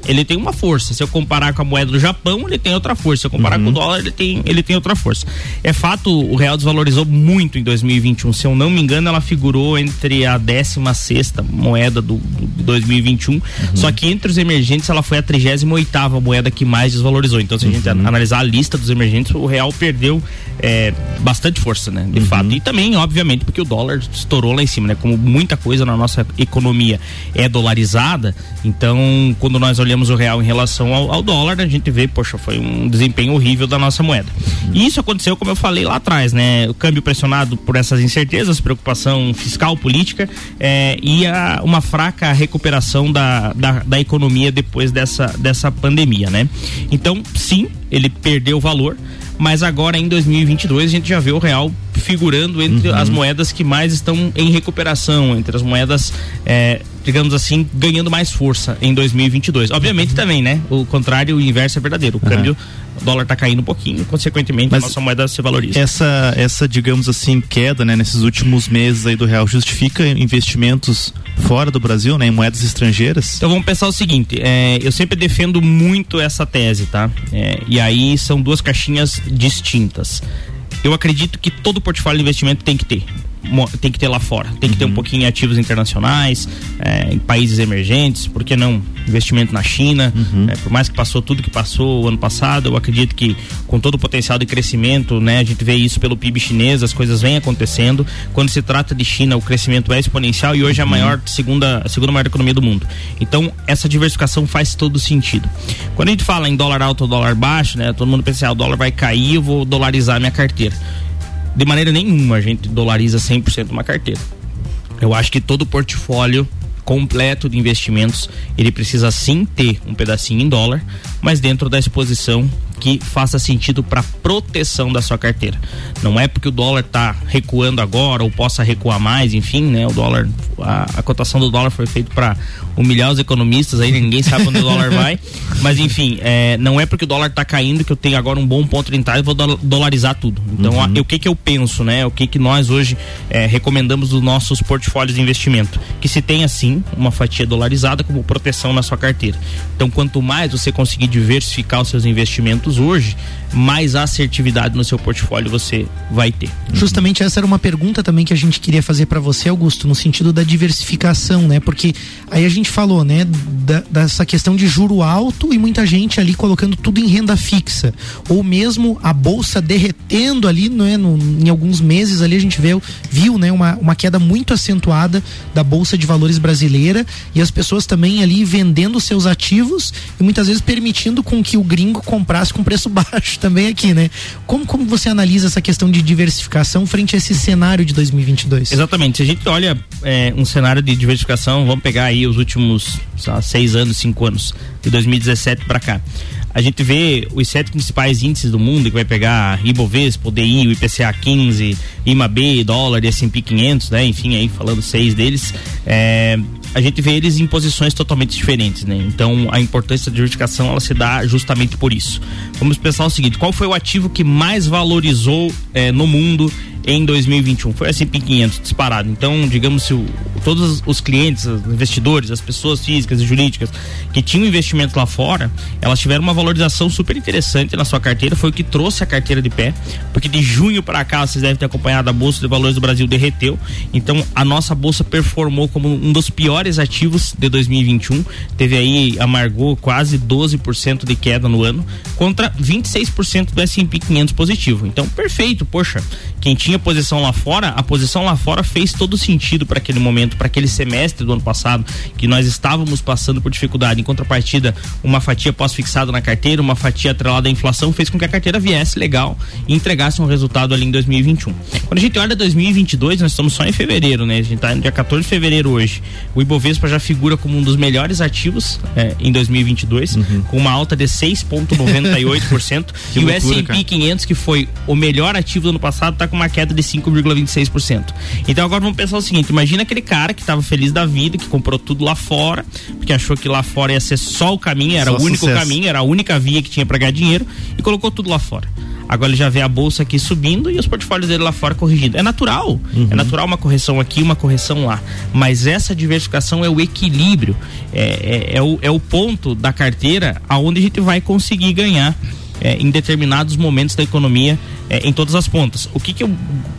[SPEAKER 4] ele tem uma força. Se eu comparar com a moeda do Japão, ele tem outra força. Se eu comparar com o dólar, ele tem, ele tem outra força. É fato, o real desvalorizou muito em 2021. Se eu não me engano, ela figurou entre a 16 sexta moeda do, do de 2021. Só que entre os emergentes, ela foi a 38 oitava moeda que mais desvalorizou. Então, se a gente analisar a lista dos emergentes, o real perdeu é, bastante força, né? De fato. E também, obviamente, porque o dólar estourou lá em cima, né? Como muita coisa na nossa economia é dolarizada, então quando nós olhamos o real em relação ao, ao dólar, a gente vê, poxa, foi um desempenho horrível da nossa moeda. E isso aconteceu, como eu falei lá atrás, né? O câmbio pressionado por essas incertezas, preocupação fiscal, política, é, e a, uma fraca recuperação da, da, da economia depois dessa, dessa pandemia, né? Então, sim, ele perdeu valor mas agora em 2022 a gente já vê o real figurando entre as moedas que mais estão em recuperação, entre as moedas é, digamos assim, ganhando mais força em 2022. Obviamente também, né? O contrário, o inverso é verdadeiro. O câmbio, o dólar está caindo um pouquinho, consequentemente
[SPEAKER 2] Mas
[SPEAKER 4] a nossa moeda se valoriza.
[SPEAKER 2] Essa, essa, digamos assim, queda, né, nesses últimos meses aí do real justifica investimentos fora do Brasil, né, em moedas estrangeiras?
[SPEAKER 4] Então vamos pensar o seguinte, é, eu sempre defendo muito essa tese, tá? É, e aí são duas caixinhas distintas. Eu acredito que todo portfólio de investimento tem que ter tem que ter lá fora. Tem que ter um pouquinho em ativos internacionais, é, em países emergentes, por que não? Investimento na China. é, por mais que passou tudo que passou o ano passado, eu acredito que com todo o potencial de crescimento, né, a gente vê isso pelo PIB chinês, as coisas vêm acontecendo. Quando se trata de China, o crescimento é exponencial e hoje é a maior, segunda, a segunda maior economia do mundo. Então, essa diversificação faz todo sentido. Quando a gente fala em dólar alto ou dólar baixo, né, todo mundo pensa, ah, o dólar vai cair, eu vou dolarizar minha carteira de maneira nenhuma a gente dolariza 100% uma carteira. Eu acho que todo portfólio completo de investimentos, ele precisa sim ter um pedacinho em dólar, mas dentro da exposição que faça sentido para proteção da sua carteira. Não é porque o dólar está recuando agora ou possa recuar mais, enfim, né? O dólar, a, a cotação do dólar foi feita para humilhar os economistas, aí ninguém sabe onde o dólar *laughs* vai, mas enfim, é, não é porque o dólar está caindo que eu tenho agora um bom ponto de entrada e vou do- dolarizar tudo. Então, a- o que que eu penso, né? O que que nós hoje é, recomendamos dos nossos portfólios de investimento? Que se tenha sim uma fatia dolarizada como proteção na sua carteira. Então, quanto mais você conseguir diversificar os seus investimentos hoje, mais assertividade no seu portfólio você vai ter.
[SPEAKER 3] Justamente essa era uma pergunta também que a gente queria fazer para você, Augusto, no sentido da diversificação, né? Porque aí a gente falou, né, da- dessa questão de juro alto e muita gente ali colocando tudo em renda fixa, ou mesmo a bolsa derretendo ali, né, no, em alguns meses ali a gente viu, viu, né, uma, uma queda muito acentuada da bolsa de valores brasileira e as pessoas também ali vendendo seus ativos e muitas vezes permitindo com que o gringo comprasse com preço *laughs* baixo também aqui, né? Como, como você analisa essa questão de diversificação frente a esse cenário de 2022?
[SPEAKER 4] Exatamente. Se a gente olha é, um cenário de diversificação, vamos pegar aí os últimos lá, seis anos, cinco anos, de 2017 para cá. A gente vê os sete principais índices do mundo, que vai pegar Ibovespa, DI, o IPCA 15, IMAB, dólar S&P 500, né? Enfim, aí falando seis deles, é, a gente vê eles em posições totalmente diferentes, né? Então, a importância da diversificação, ela se dá justamente por isso. Vamos pensar o seguinte, qual foi o ativo que mais valorizou é, no mundo em 2021 foi S&P 500 disparado. Então, digamos se o, todos os clientes, os investidores, as pessoas físicas e jurídicas que tinham investimento lá fora, elas tiveram uma valorização super interessante na sua carteira, foi o que trouxe a carteira de pé, porque de junho para cá vocês devem ter acompanhado a bolsa de valores do Brasil derreteu. Então, a nossa bolsa performou como um dos piores ativos de 2021, teve aí amargou quase 12% de queda no ano contra 26% do S&P 500 positivo. Então, perfeito, poxa, quem tinha posição lá fora, a posição lá fora fez todo sentido para aquele momento, para aquele semestre do ano passado, que nós estávamos passando por dificuldade. Em contrapartida, uma fatia pós-fixada na carteira, uma fatia atrelada à inflação, fez com que a carteira viesse legal e entregasse um resultado ali em 2021. Quando a gente olha 2022, nós estamos só em fevereiro, né? A gente está no dia 14 de fevereiro hoje. O Ibovespa já figura como um dos melhores ativos é, em 2022, com uma alta de 6,98%. *laughs*
[SPEAKER 2] Que
[SPEAKER 4] e o
[SPEAKER 2] loucura,
[SPEAKER 4] S&P
[SPEAKER 2] cara.
[SPEAKER 4] 500, que foi o melhor ativo do ano passado, está com uma queda de 5,26%. Então agora vamos pensar o seguinte: imagina aquele cara que estava feliz da vida, que comprou tudo lá fora, porque achou que lá fora ia ser só o caminho, era
[SPEAKER 2] Só
[SPEAKER 4] o único
[SPEAKER 2] sucesso.
[SPEAKER 4] caminho, era a única via que tinha para ganhar dinheiro e colocou tudo lá fora. Agora ele já vê a bolsa aqui subindo e os portfólios dele lá fora corrigindo. É natural. É natural uma correção aqui, uma correção lá. Mas essa diversificação é o equilíbrio. É, é, é o, é o ponto da carteira aonde a gente vai conseguir ganhar é, em determinados momentos da economia é, em todas as pontas. O que, que eu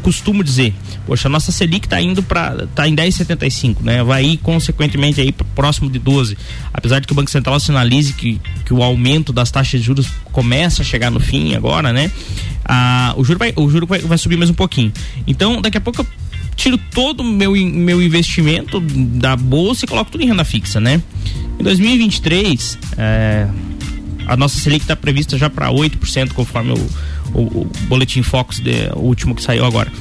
[SPEAKER 4] costumo dizer? Poxa, a nossa Selic está indo para tá em 10,75, né? Vai ir consequentemente aí próximo de 12. Apesar de que o Banco Central sinalize que, que o aumento das taxas de juros começa a chegar no fim agora, né? Ah, o juro vai o juro vai, vai subir mais um pouquinho. Então, daqui a pouco eu tiro todo o meu, meu investimento da bolsa e coloco tudo em renda fixa, né? Em 2023, é, a nossa Selic está prevista já para 8%, conforme o, o, o boletim Focus, de, o último que saiu agora.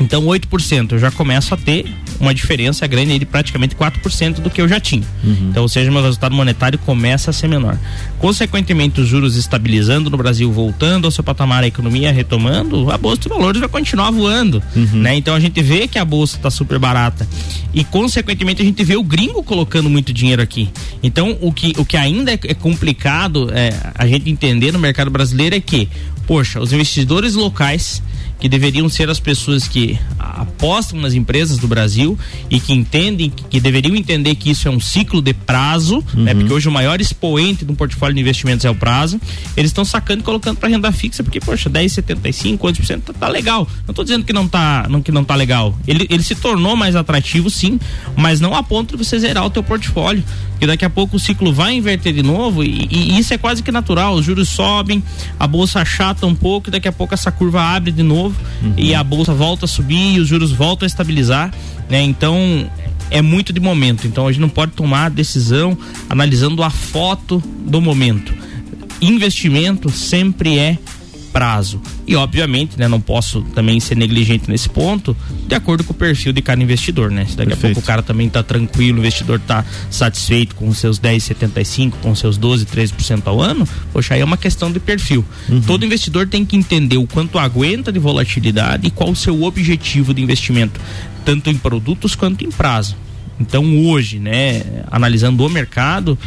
[SPEAKER 4] Então, 8%, eu já começo a ter uma diferença grande de praticamente 4% do que eu já tinha.
[SPEAKER 2] Uhum.
[SPEAKER 4] Então, ou seja, meu resultado monetário começa a ser menor. Consequentemente, os juros estabilizando no Brasil, voltando ao seu patamar, a economia retomando, a bolsa de valores vai continuar voando, né? Então a gente vê que a bolsa está super barata e consequentemente a gente vê o gringo colocando muito dinheiro aqui. Então o que o que ainda é, é complicado é, a gente entender no mercado brasileiro é que, poxa, os investidores locais que deveriam ser as pessoas que apostam nas empresas do Brasil e que entendem, que deveriam entender que isso é um ciclo de prazo, né? Porque hoje o maior expoente de um portfólio de investimentos é o prazo. Eles estão sacando e colocando para renda fixa, porque, poxa, 10,75, 11% tá, tá legal. Não estou dizendo que não tá, não, que não tá legal. Ele, ele se tornou mais atrativo, sim, mas não a ponto de você zerar o teu portfólio. Porque daqui a pouco o ciclo vai inverter de novo e, e isso é quase que natural. Os juros sobem, a bolsa achata um pouco e daqui a pouco essa curva abre de novo e a bolsa volta a subir e os juros voltam a estabilizar, né? Então é muito de momento. Então a gente não pode tomar decisão analisando a foto do momento. Investimento sempre é prazo. E obviamente, né, não posso também ser negligente nesse ponto, de acordo com o perfil de cada investidor, né? Se daqui
[SPEAKER 2] Perfeito.
[SPEAKER 4] a pouco o cara também tá tranquilo, o investidor tá satisfeito com os seus 10,75, com os seus 12, 13% ao ano, poxa, aí é uma questão de perfil. Todo investidor tem que entender o quanto aguenta de volatilidade e qual o seu objetivo de investimento, tanto em produtos quanto em prazo. Então hoje, né, analisando o mercado,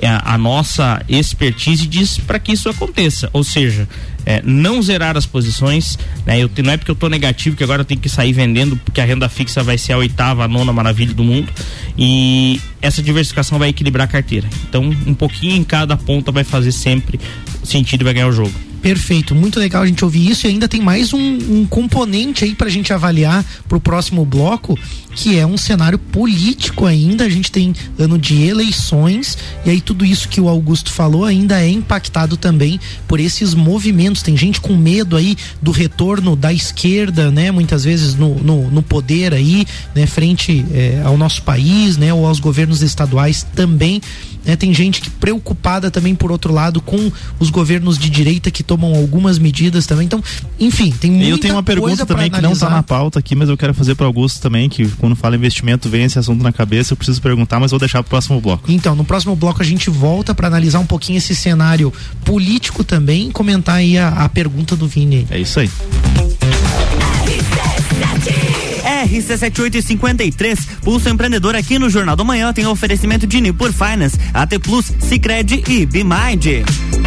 [SPEAKER 4] é, a nossa expertise diz para que isso aconteça, ou seja, é, não zerar as posições, né, eu, não é porque eu estou negativo que agora eu tenho que sair vendendo porque a renda fixa vai ser a oitava, a nona maravilha do mundo e essa diversificação vai equilibrar a carteira. Então um pouquinho em cada ponta vai fazer sempre sentido e vai ganhar o jogo.
[SPEAKER 3] Perfeito, muito legal a gente ouvir isso e ainda tem mais um, um componente aí pra gente avaliar pro próximo bloco, que é um cenário político ainda. A gente tem ano de eleições e aí tudo isso que o Augusto falou ainda é impactado também por esses movimentos. Tem gente com medo aí do retorno da esquerda, né? Muitas vezes no, no, no poder aí, né? Frente eh, ao nosso país, né? Ou aos governos estaduais também. Né? Tem gente que preocupada também por outro lado com os governos de direita que tomam algumas medidas também. Então, enfim, tem muita
[SPEAKER 2] E eu tenho uma pergunta
[SPEAKER 3] coisa
[SPEAKER 2] também que não tá
[SPEAKER 3] analisar.
[SPEAKER 2] na pauta aqui, mas eu quero fazer para Augusto também, que quando fala investimento vem esse assunto na cabeça, eu preciso perguntar, mas vou deixar pro próximo bloco.
[SPEAKER 3] Então, no próximo bloco a gente volta para analisar um pouquinho esse cenário político também e comentar aí a, a pergunta do Vini.
[SPEAKER 2] É isso aí.
[SPEAKER 1] RC7853, Pulso Empreendedor aqui no Jornal do Manhã tem oferecimento de Nipur Finance, AT Plus, Cicred e Bimind.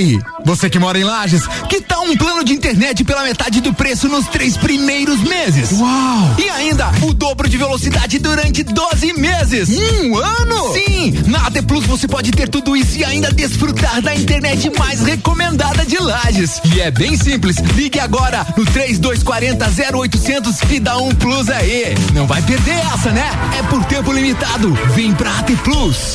[SPEAKER 9] Ei, você que mora em Lages, que tal um plano de internet pela metade do preço nos três primeiros meses? Uau! E ainda o dobro de velocidade durante 12 meses. Um ano? Sim! Na AT Plus você pode ter tudo isso e ainda desfrutar da internet mais recomendada de Lages. E é bem simples. Ligue agora no 3240 0800 e dá um plus aí. Não vai perder essa, né? É por tempo limitado. Vem pra AT Plus.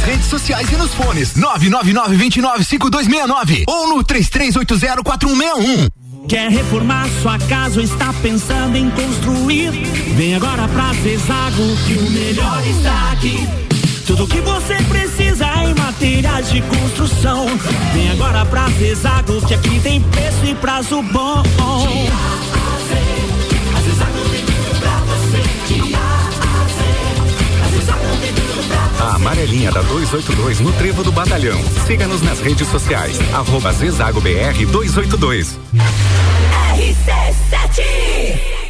[SPEAKER 9] Nas redes sociais e nos fones 999 29 5269 ou no 3380 4161.
[SPEAKER 10] Quer reformar sua casa ou está pensando em construir? Vem agora pra Zezago que o melhor está aqui. Tudo que você precisa em materiais de construção. Vem agora pra Zezago que aqui tem preço e prazo bom.
[SPEAKER 11] A amarelinha da 282 no Trevo do Batalhão. Siga-nos nas redes sociais. Arroba Zezago BR 282.
[SPEAKER 6] RC7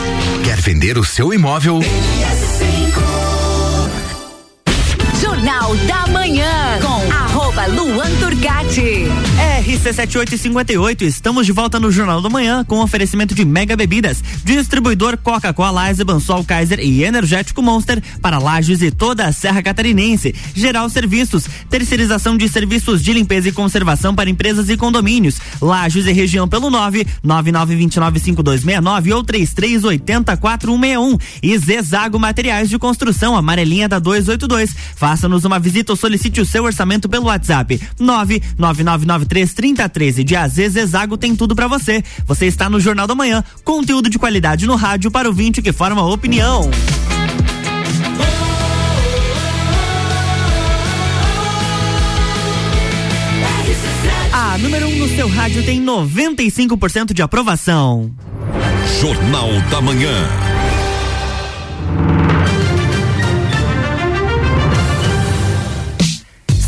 [SPEAKER 9] Vender o seu imóvel?
[SPEAKER 1] RC7858, estamos de volta no Jornal da Manhã com oferecimento de Mega Bebidas, distribuidor Coca-Cola, Eisenbahn, Sol Kaiser e Energético Monster para Lages e toda a Serra Catarinense. Geral Serviços, terceirização de serviços de limpeza e conservação para empresas e condomínios. Lages e região pelo 9 99295269 ou 33804161 e Zezago Materiais de Construção, amarelinha da 282. Faça-nos uma visita ou solicite o seu orçamento pelo WhatsApp 999933013 de AZ Zezago tem tudo para você. Você está no Jornal da Manhã, conteúdo de qualidade no rádio para o vinte que forma opinião. A número 1 um no seu rádio tem 95% de aprovação.
[SPEAKER 12] Jornal da Manhã.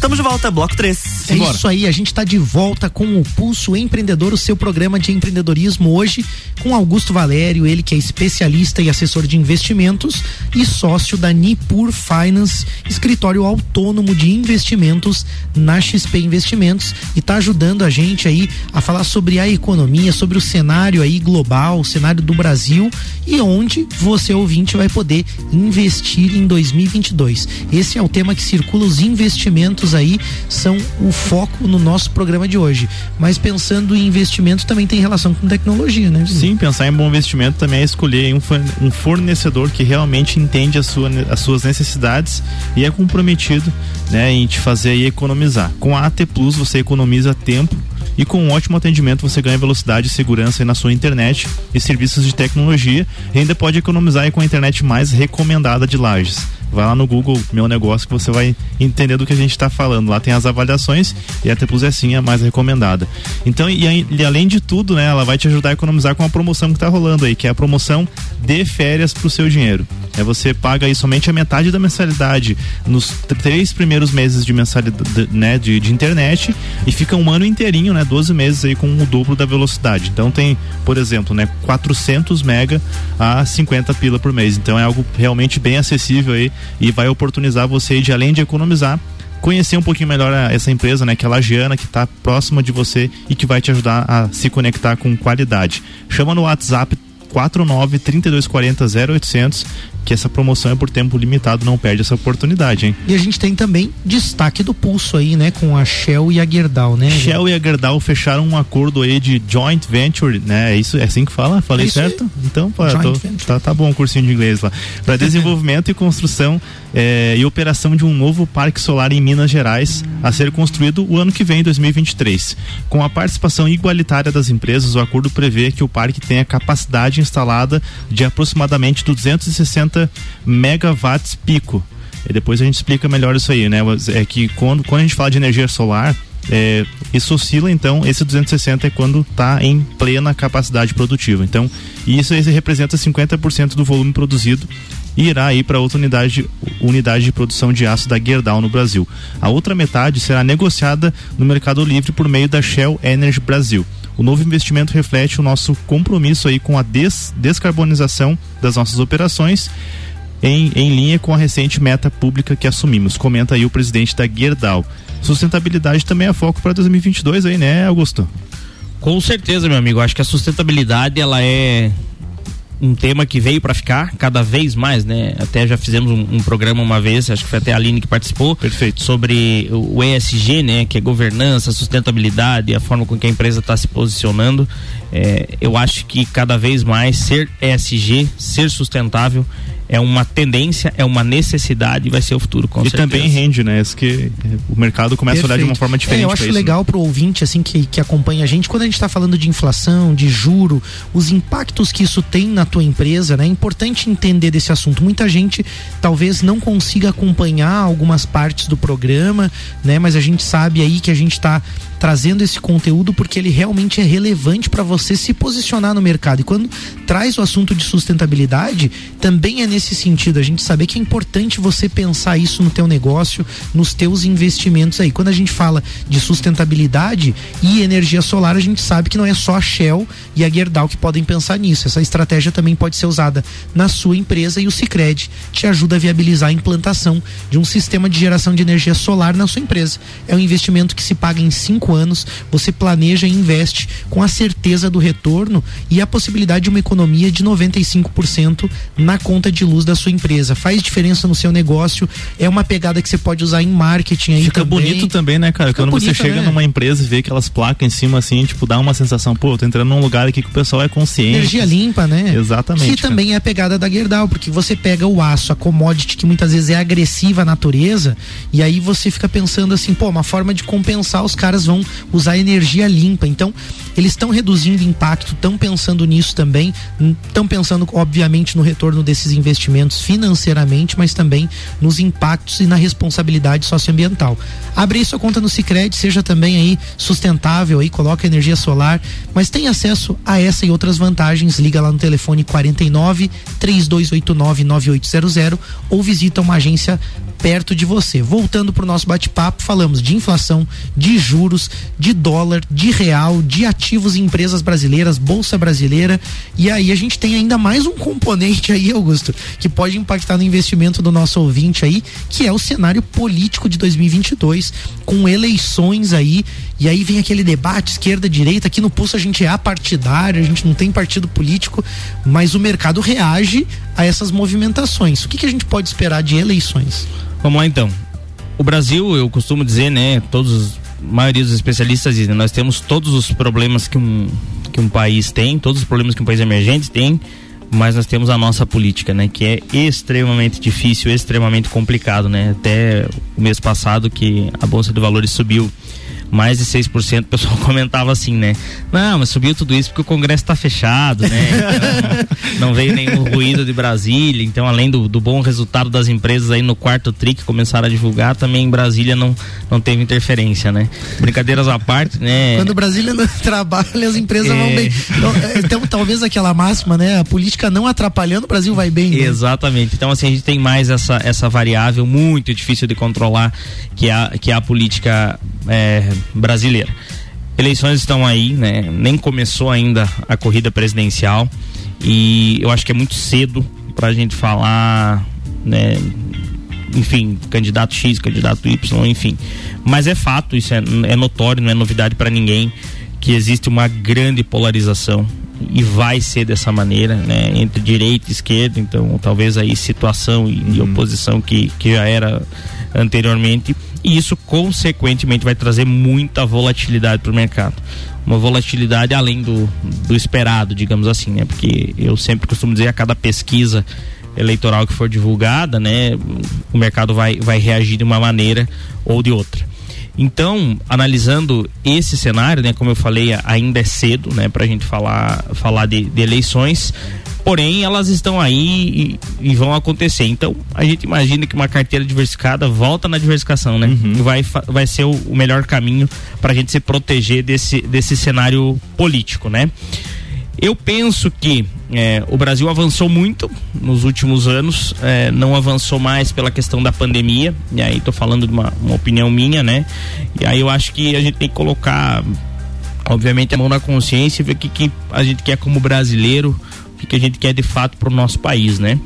[SPEAKER 1] Estamos de volta, bloco 3.
[SPEAKER 3] É isso aí, a gente está de volta com o Pulso Empreendedor, o seu programa de empreendedorismo hoje, com Augusto Valério, ele que é especialista e assessor de investimentos e sócio da Nipur Finance, escritório autônomo de investimentos na XP Investimentos e está ajudando a gente aí a falar sobre a economia, sobre o cenário aí global, o cenário do Brasil e onde você ouvinte vai poder investir em 2022. Esse é o tema que circula os investimentos aí são o foco no nosso programa de hoje. Mas pensando em investimento também tem relação com tecnologia, né?
[SPEAKER 2] Sim, pensar em bom investimento também é escolher um fornecedor que realmente entende a sua, as suas necessidades e é comprometido né, em te fazer economizar. Com a AT Plus você economiza tempo e com um ótimo atendimento você ganha velocidade e segurança na sua internet e serviços de tecnologia e ainda pode economizar com a internet mais recomendada de Lages. Vai lá no Google Meu Negócio que você vai entender do que a gente está falando. Lá tem as avaliações e a T Plus é sim a mais recomendada. Então, e, e, além de tudo, né, ela vai te ajudar a economizar com a promoção que está rolando aí, que é a promoção de férias para o seu dinheiro. É você paga aí somente a metade da mensalidade nos três primeiros meses de mensalidade, né, de, de internet e fica um ano inteirinho, né, 12 meses aí com o dobro da velocidade. Então tem, por exemplo, né, 400 mega a 50 pila por mês. Então é algo realmente bem acessível aí e vai oportunizar você de além de economizar conhecer um pouquinho melhor essa empresa, né, que é a Lagiana, que está próxima de você e que vai te ajudar a se conectar com qualidade. Chama no WhatsApp 49 3240 0800 que essa promoção é por tempo limitado, não perde essa oportunidade, hein?
[SPEAKER 3] E a gente tem também destaque do pulso aí, né, com a Shell e a Gerdau, né?
[SPEAKER 2] Shell e a Gerdau fecharam um acordo aí de joint venture, né? É isso, é assim que fala? Falei
[SPEAKER 3] É
[SPEAKER 2] certo?
[SPEAKER 3] aí.
[SPEAKER 2] Então, pô, tô- tá, tá bom o cursinho de inglês lá. Para *laughs* desenvolvimento e construção eh, e operação de um novo parque solar em Minas Gerais a ser construído o ano que vem, 2023. Com a participação igualitária das empresas, o acordo prevê que o parque tenha capacidade instalada de aproximadamente 260 megawatts pico. E depois a gente explica melhor isso aí, né? É que quando, quando a gente fala de energia solar, é, isso oscila, então, esse 260 é quando está em plena capacidade produtiva. Então, isso aí representa 50% do volume produzido e irá aí para outra unidade, unidade de produção de aço da Gerdau no Brasil. A outra metade será negociada no Mercado Livre por meio da Shell Energy Brasil. O novo investimento reflete o nosso compromisso aí com a des- descarbonização das nossas operações em, em linha com a recente meta pública que assumimos. Comenta aí o presidente da Gerdau. Sustentabilidade também é foco para 2022 aí, né, Augusto?
[SPEAKER 4] Com certeza, meu amigo. Acho que a sustentabilidade ela é um tema que veio para ficar cada vez mais, né? Até já fizemos um, um programa uma vez, acho que foi até a Aline que participou,
[SPEAKER 2] Perfeito.
[SPEAKER 4] sobre o, ESG, né? Que é governança, sustentabilidade, a forma com que a empresa está se posicionando. É, eu acho que cada vez mais ser ESG, ser sustentável, é uma tendência, é uma necessidade e vai ser o futuro, com
[SPEAKER 2] e
[SPEAKER 4] certeza.
[SPEAKER 2] também rende, né? Isso que o mercado começa a olhar de uma
[SPEAKER 3] Perfeito.
[SPEAKER 2] forma diferente.
[SPEAKER 3] É, eu acho
[SPEAKER 2] isso, né?
[SPEAKER 3] legal pro ouvinte assim que, que acompanha a gente quando a gente está falando de inflação, de juro, os impactos que isso tem na tua empresa, né? É importante entender desse assunto. Muita gente talvez não consiga acompanhar algumas partes do programa, né? Mas a gente sabe aí que a gente está trazendo esse conteúdo porque ele realmente é relevante para você se posicionar no mercado. E quando traz o assunto de sustentabilidade, também é nesse sentido, a gente saber que é importante você pensar isso no teu negócio, nos teus investimentos aí. Quando a gente fala de sustentabilidade e energia solar, a gente sabe que não é só a Shell e a Gerdau que podem pensar nisso. Essa estratégia também pode ser usada na sua empresa e o Sicredi te ajuda a viabilizar a implantação de um sistema de geração de energia solar na sua empresa. É um investimento que se paga em cinco anos, você planeja e investe com a certeza do retorno e a possibilidade de uma economia de 95% na conta de luz da sua empresa. Faz diferença no seu negócio, é uma pegada que você pode usar em marketing aí
[SPEAKER 2] Fica
[SPEAKER 3] também.
[SPEAKER 2] bonito também, né, cara?
[SPEAKER 3] Fica
[SPEAKER 2] Quando você
[SPEAKER 3] bonito,
[SPEAKER 2] chega
[SPEAKER 3] né?
[SPEAKER 2] numa empresa e vê aquelas placas em cima assim, tipo, dá uma sensação, pô, eu tô entrando num lugar aqui que o pessoal é consciente.
[SPEAKER 3] Energia limpa, né?
[SPEAKER 2] Exatamente.
[SPEAKER 3] Que também é a pegada da Gerdau, porque você pega o aço, a commodity que muitas vezes é agressiva à natureza, e aí você fica pensando assim, pô, uma forma de compensar, os caras vão usar energia limpa. Então, eles estão reduzindo impacto, estão pensando nisso também, estão pensando, obviamente, no retorno desses investimentos financeiramente, mas também nos impactos e na responsabilidade socioambiental. Abre aí sua conta no Sicredi, seja também aí sustentável aí, coloca energia solar, mas tem acesso a essa e outras vantagens. Liga lá no telefone 49 3289 9800 ou visita uma agência perto de você. Voltando para o nosso bate-papo, falamos de inflação, de juros, de dólar, de real, de ativos em empresas brasileiras, bolsa brasileira. E aí a gente tem ainda mais um componente aí, Augusto, que pode impactar no investimento do nosso ouvinte aí, que é o cenário político de 2022, com eleições aí. E aí vem aquele debate esquerda-direita. Aqui no Pulso a gente é apartidário, a gente não tem partido político, mas o mercado reage a essas movimentações. O que, que a gente pode esperar de eleições?
[SPEAKER 4] Vamos lá então. O Brasil, eu costumo dizer, né, todos, a maioria dos especialistas dizem, nós temos todos os problemas que um, que um país tem, todos os problemas que um país emergente tem, mas nós temos a nossa política, né, que é extremamente difícil, extremamente complicado, né? Até o mês passado que a bolsa de valores subiu mais de 6%, o pessoal *laughs* comentava assim, né? Não, mas subiu tudo isso porque o Congresso está fechado, né? Então, não veio nenhum ruído de Brasília, então além do, do bom resultado das empresas aí no quarto tri que começaram a divulgar, também em Brasília não, não teve interferência, né? Brincadeiras à parte, né?
[SPEAKER 3] Quando Brasília não *laughs* trabalha, as empresas
[SPEAKER 4] É.
[SPEAKER 3] vão bem. Então, é, Então, talvez aquela máxima, né? A política não atrapalhando, o Brasil vai bem. né?
[SPEAKER 4] Exatamente. Então, assim, a gente tem mais essa, essa variável muito difícil de controlar, que é a, que é a política é, brasileira. Eleições estão aí, né? Nem começou ainda a corrida presidencial e eu acho que é muito cedo para a gente falar, né? enfim, candidato X, candidato Y, enfim. Mas é fato, isso é, é notório, não é novidade para ninguém, que existe uma grande polarização e vai ser dessa maneira, né, entre direita e esquerda, então talvez aí situação e, e oposição que, que já era anteriormente e isso consequentemente vai trazer muita volatilidade para o mercado uma volatilidade além do, do esperado, digamos assim, né? Porque eu sempre costumo dizer a cada pesquisa eleitoral que for divulgada, né, o mercado vai, vai reagir de uma maneira ou de outra. Então, analisando esse cenário, né, como eu falei, ainda é cedo, né, para a gente falar, falar de, de eleições porém elas estão aí e, e, vão acontecer. Então a gente imagina que uma carteira diversificada volta na diversificação, né? Uhum. Vai, vai ser o, o melhor caminho para a gente se proteger desse, desse cenário político, né? Eu penso que é, o Brasil avançou muito nos últimos anos, é, não avançou mais pela questão da pandemia, e aí estou falando de uma, uma opinião minha, né? E aí eu acho que a gente tem que colocar, obviamente, a mão na consciência e ver o que, que a gente quer como brasileiro, que, que a gente quer de fato para o nosso país, né?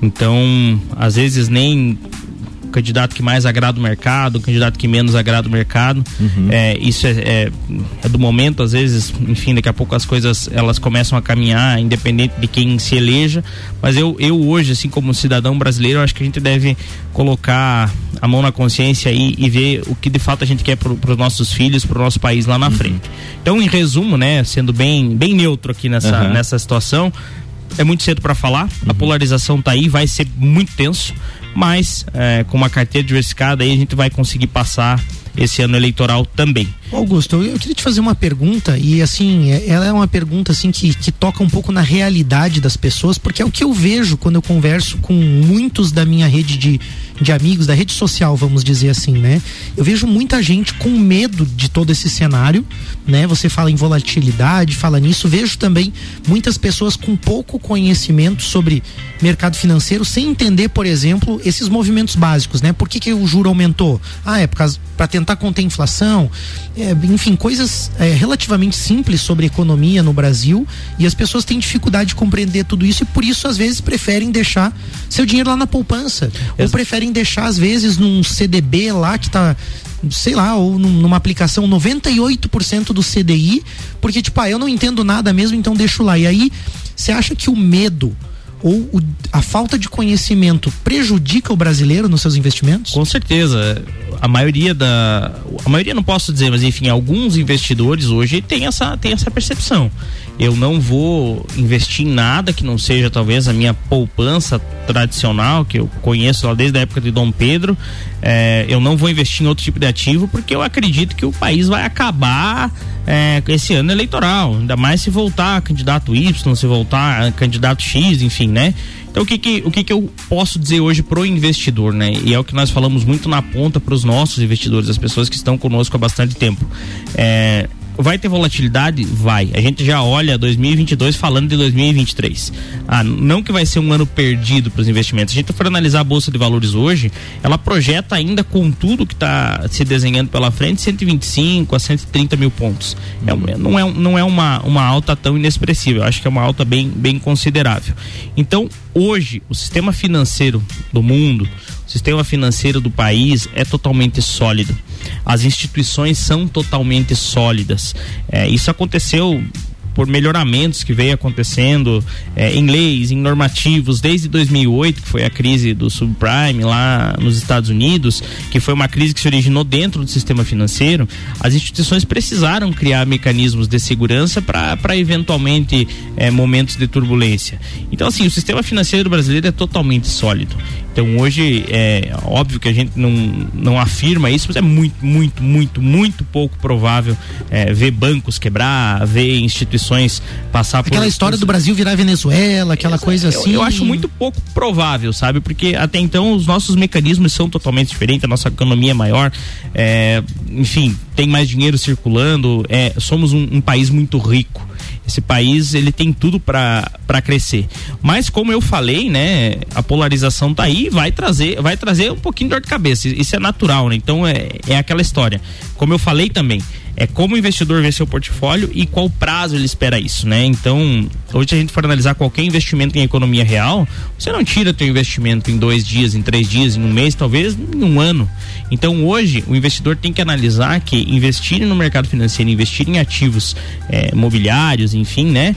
[SPEAKER 4] Então, às vezes nem o candidato que mais agrada o mercado, o candidato que menos agrada o mercado. Uhum. É, isso é, é, é, do momento, às vezes, enfim, daqui a pouco as coisas elas começam a caminhar, independente de quem se eleja. Mas eu, eu hoje, assim como cidadão brasileiro, acho que a gente deve colocar a mão na consciência e, e ver o que de fato a gente quer para os nossos filhos, para o nosso país lá na uhum. frente. Então, em resumo, né, sendo bem, bem neutro aqui nessa, uhum. nessa situação, é muito cedo para falar. Uhum. A polarização tá aí, vai ser muito tenso, mas é, com uma carteira diversificada aí a gente vai conseguir passar esse ano eleitoral também.
[SPEAKER 3] Augusto, eu queria te fazer uma pergunta e assim, é, ela é uma pergunta assim que, que toca um pouco na realidade das pessoas, porque é o que eu vejo quando eu converso com muitos da minha rede de, de amigos, da rede social, vamos dizer assim, né? Eu vejo muita gente com medo de todo esse cenário, né? Você fala em volatilidade, fala nisso, vejo também muitas pessoas com pouco conhecimento sobre mercado financeiro, sem entender, por exemplo, esses movimentos básicos, né? Por que, que o juro aumentou? Ah, é para tentar conter a inflação é, enfim, coisas é, relativamente simples sobre economia no Brasil e as pessoas têm dificuldade de compreender tudo isso e por isso às vezes preferem deixar seu dinheiro lá na poupança ou preferem deixar às vezes num CDB lá que tá sei lá, ou numa aplicação 98% do CDI, porque tipo, ah, eu não entendo nada mesmo, então deixo lá. E aí, você acha que o medo ou o, a falta de conhecimento prejudica o brasileiro nos seus investimentos?
[SPEAKER 4] Com certeza. A maioria da. A maioria não posso dizer, mas enfim, alguns investidores hoje têm essa, têm essa percepção. Eu não vou investir em nada que não seja talvez a minha poupança tradicional, que eu conheço lá desde a época de Dom Pedro. É, eu não vou investir em outro tipo de ativo porque eu acredito que o país vai acabar é, esse ano eleitoral. Ainda mais se voltar candidato Y, se voltar candidato X, enfim, né? Então o que que, o que que eu posso dizer hoje pro investidor, né? E é o que nós falamos muito na ponta para os nossos investidores, as pessoas que estão conosco há bastante tempo. É, Vai ter volatilidade? Vai. A gente já olha 2022 falando de 2023. Ah, não que vai ser um ano perdido para os investimentos. A gente for analisar a Bolsa de Valores hoje, ela projeta ainda com tudo que está se desenhando pela frente 125 a 130 mil pontos. É, não é, não é uma, uma alta tão inexpressiva. Eu acho que é uma alta bem, bem considerável. Então, hoje, o sistema financeiro do mundo, o sistema financeiro do país é totalmente sólido as instituições são totalmente sólidas. É, isso aconteceu por melhoramentos que veio acontecendo é, em leis, em normativos, desde 2008, que foi a crise do subprime lá nos Estados Unidos, que foi uma crise que se originou dentro do sistema financeiro, as instituições precisaram criar mecanismos de segurança para eventualmente é, momentos de turbulência. Então, assim, o sistema financeiro brasileiro é totalmente sólido. Então hoje é óbvio que a gente não, não afirma isso, mas é muito, muito, muito, muito pouco provável é, ver bancos quebrar, ver instituições passar
[SPEAKER 3] aquela por. Aquela história do Brasil virar Venezuela, aquela coisa assim.
[SPEAKER 4] Eu, eu, acho muito pouco provável, sabe? Porque até então os nossos mecanismos são totalmente diferentes, a nossa economia é maior, é, enfim, tem mais dinheiro circulando, é, somos um, um país muito rico esse país ele tem tudo para crescer. Mas como eu falei, né, a polarização tá aí, vai trazer, vai trazer um pouquinho de dor de cabeça. Isso é natural, né? Então é, é aquela história. Como eu falei também, é como o investidor vê seu portfólio e qual prazo ele espera isso, né? Então, hoje a gente for analisar qualquer investimento em economia real, você não tira teu investimento em dois dias, em três dias, em um mês, talvez em um ano. Então, hoje, o investidor tem que analisar que investir no mercado financeiro, investir em ativos é, mobiliários, enfim, né?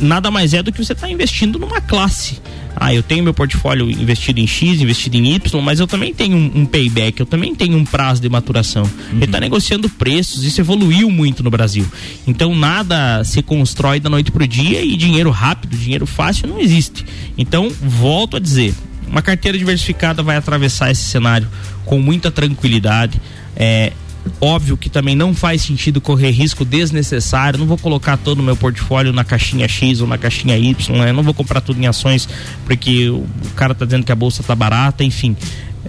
[SPEAKER 4] Nada mais é do que você estar tá investindo numa classe ah, eu tenho meu portfólio investido em X, investido em Y, mas eu também tenho um, um payback, eu também tenho um prazo de maturação. Uhum. Ele está negociando preços, isso evoluiu muito no Brasil. Então nada se constrói da noite pro dia e dinheiro rápido, dinheiro fácil não existe. Então, volto a dizer, uma carteira diversificada vai atravessar esse cenário com muita tranquilidade. É, Óbvio que também não faz sentido correr risco desnecessário. Não vou colocar todo o meu portfólio na caixinha X ou na caixinha Y. Né? Não vou comprar tudo em ações porque o cara está dizendo que a bolsa está barata. Enfim,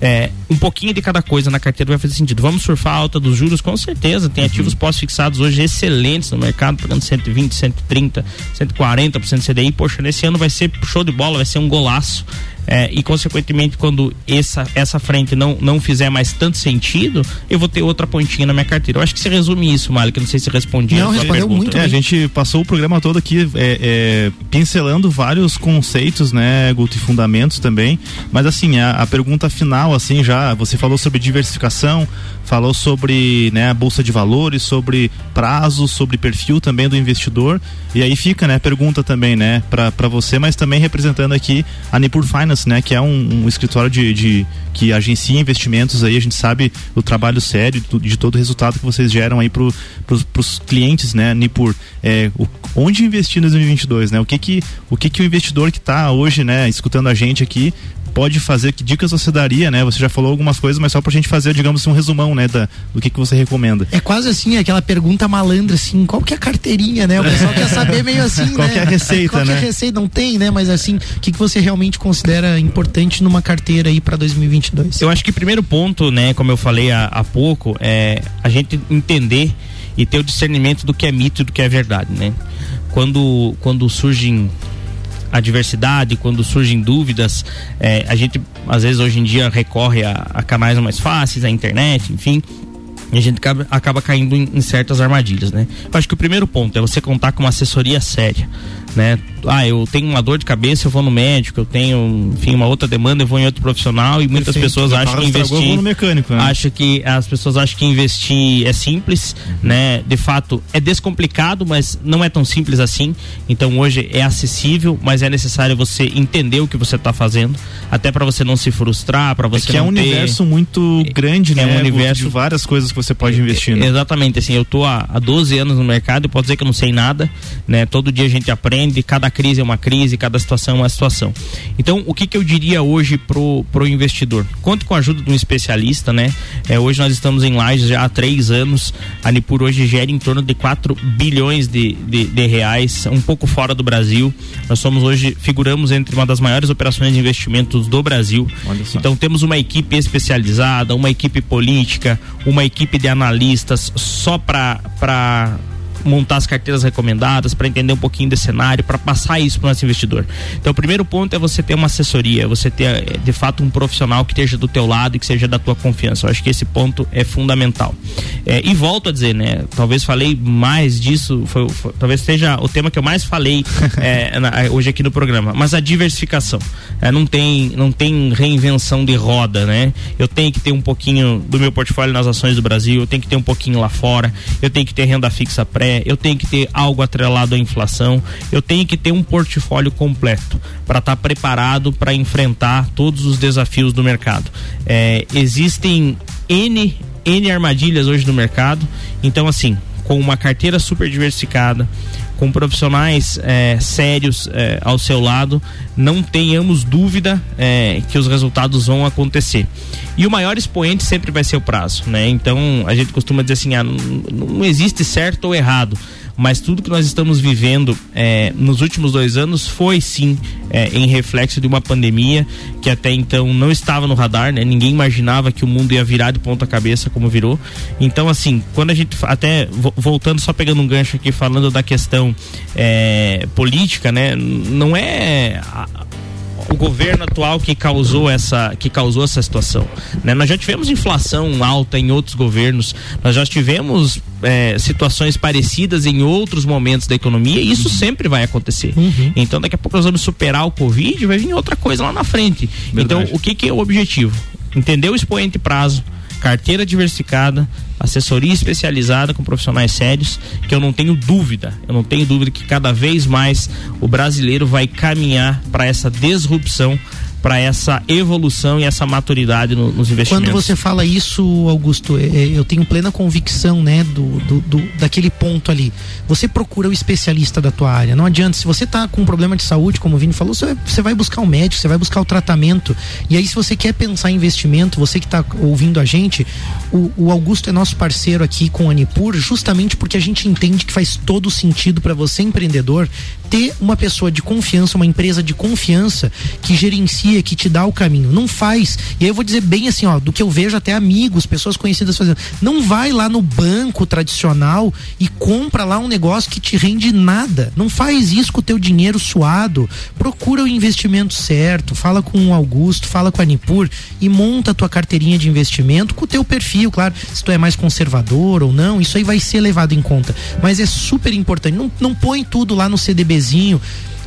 [SPEAKER 4] é, um pouquinho de cada coisa na carteira vai fazer sentido. Vamos surfar a alta dos juros, com certeza. Tem ativos uhum. pós-fixados hoje excelentes no mercado, pagando 120, 130, 140% de CDI. Poxa, nesse ano vai ser show de bola, vai ser um golaço é, e consequentemente quando essa, essa frente não, não fizer mais tanto sentido, eu vou ter outra pontinha na minha carteira. Eu acho que se resume isso, Malik, não sei se respondi
[SPEAKER 2] não, a respondeu muito é, a gente passou o programa todo aqui é, é, pincelando vários conceitos, né, Guto, e fundamentos também, mas assim, a, a pergunta final, assim, já, você falou sobre diversificação, falou sobre né, a bolsa de valores, sobre prazos, sobre perfil também do investidor. E aí fica, né, pergunta também, né, para você, mas também representando aqui a Nipur Finance, né, que é um, um escritório de, de, que agencia investimentos aí, a gente sabe o trabalho sério de, de todo o resultado que vocês geram aí para os clientes, né, Nipur. É, o, onde investir em 2022, né? O que que o que que o investidor que está hoje, né, escutando a gente aqui pode fazer, que dicas você daria, né? Você já falou algumas coisas, mas só pra gente fazer, digamos, um resumão, né, da, do que, que você recomenda.
[SPEAKER 3] É quase assim, aquela pergunta malandra, assim, qual que é a carteirinha, né? O pessoal quer saber meio assim, *laughs*
[SPEAKER 2] qual
[SPEAKER 3] né?
[SPEAKER 2] que é a receita,
[SPEAKER 3] qual
[SPEAKER 2] né?
[SPEAKER 3] Qual que é a receita? Não tem, né? Mas assim, o que, que você realmente considera importante numa carteira aí para 2022?
[SPEAKER 4] Eu acho que o primeiro ponto, né, como eu falei há, há pouco, é a gente entender e ter o discernimento do que é mito e do que é verdade, né? Quando, quando surgem a diversidade, quando surgem dúvidas, é, a gente às vezes hoje em dia recorre a, a canais mais fáceis, a internet, enfim, e a gente acaba, acaba caindo em, em, certas armadilhas, né? Eu acho que o primeiro ponto é você contar com uma assessoria séria né? Ah, eu tenho uma dor de cabeça, eu vou no médico, eu tenho, enfim, uma outra demanda, eu vou em outro profissional e muitas Perfeito. pessoas acham que investir
[SPEAKER 2] no mecânico, né?
[SPEAKER 4] acho que as pessoas acham que investir é simples, uhum. né? De fato, é descomplicado, mas não é tão simples assim. Então hoje é acessível, mas é necessário você entender o que você está fazendo, até para você não se frustrar, para você
[SPEAKER 2] é que é um
[SPEAKER 4] ter...
[SPEAKER 2] universo muito grande, é né? um universo de várias coisas que você pode investir. Né?
[SPEAKER 4] Exatamente, assim, eu tô há, há 12 anos no mercado, e posso dizer que eu não sei nada, né? Todo dia a gente aprende cada crise é uma crise, cada situação é uma situação. Então, o que, que eu diria hoje pro, pro investidor? Conte com a ajuda de um especialista, né? É, hoje nós estamos em Lages já há três anos. A Nipur hoje gera em torno de 4 bilhões de, de, de reais, um pouco fora do Brasil. Nós somos hoje, figuramos entre uma das maiores operações de investimentos do Brasil. Então temos uma equipe especializada, uma equipe política, uma equipe de analistas só para montar as carteiras recomendadas, para entender um pouquinho desse cenário, para passar isso para o nosso investidor. Então, o primeiro ponto é você ter uma assessoria, você ter eh, de fato um profissional que esteja do teu lado e que seja da tua confiança. Eu acho que esse ponto é fundamental. É, e volto a dizer, né? Talvez falei mais disso, foi, foi, talvez seja o tema que eu mais falei é, *laughs* na, hoje aqui no programa. Mas a diversificação, é, não tem não tem reinvenção de roda, né? Eu tenho que ter um pouquinho do meu portfólio nas ações do Brasil, eu tenho que ter um pouquinho lá fora, eu tenho que ter renda fixa pré eu tenho que ter algo atrelado à inflação, eu tenho que ter um portfólio completo para estar tá preparado para enfrentar todos os desafios do mercado. É, existem N, N armadilhas hoje no mercado, então assim, com uma carteira super diversificada, com profissionais é, sérios é, ao seu lado, não tenhamos dúvida é, que os resultados vão acontecer. E o maior expoente sempre vai ser o prazo, né? Então a gente costuma dizer assim, ah, não, não existe certo ou errado mas tudo que nós estamos vivendo é, nos últimos dois anos foi sim é, em reflexo de uma pandemia que até então não estava no radar, né? Ninguém imaginava que o mundo ia virar de ponta cabeça como virou. Então, assim, quando a gente até voltando só pegando um gancho aqui falando da questão é, política, né? Não é o governo atual que causou essa, que causou essa situação. Né? Nós já tivemos inflação alta em outros governos, nós já tivemos é, situações parecidas em outros momentos da economia e isso sempre vai acontecer. Uhum. Então daqui a pouco nós vamos superar o Covid vai vir outra coisa lá na frente. Verdade. Então o que, que é o objetivo? Entender o expoente prazo, carteira diversificada, assessoria especializada com profissionais sérios, que eu não tenho dúvida, eu não tenho dúvida que cada vez mais o brasileiro vai caminhar para essa disrupção para essa evolução e essa maturidade no, nos investimentos.
[SPEAKER 3] Quando você fala isso, Augusto, é, é, eu tenho plena convicção, né, do, do, do, daquele ponto ali. Você procura o especialista da tua área. Não adianta, se você está com um problema de saúde, como o Vini falou, você, você vai buscar um médico, você vai buscar o tratamento. E aí, se você quer pensar em investimento, você que está ouvindo a gente, o, o, Augusto é nosso parceiro aqui com a Anipur, justamente porque a gente entende que faz todo sentido para você, empreendedor, ter uma pessoa de confiança, uma empresa de confiança que gerencia, que te dá o caminho. Não faz. E aí eu vou dizer bem assim, ó, do que eu vejo até amigos, pessoas conhecidas fazendo. Não vai lá no banco tradicional e compra lá um negócio que te rende nada. Não faz isso com o teu dinheiro suado. Procura o investimento certo, fala com o Augusto, fala com a Nipur e monta a tua carteirinha de investimento com o teu perfil, claro, se tu é mais conservador ou não, isso aí vai ser levado em conta. Mas é super importante. Não, não põe tudo lá no CDB bebezinho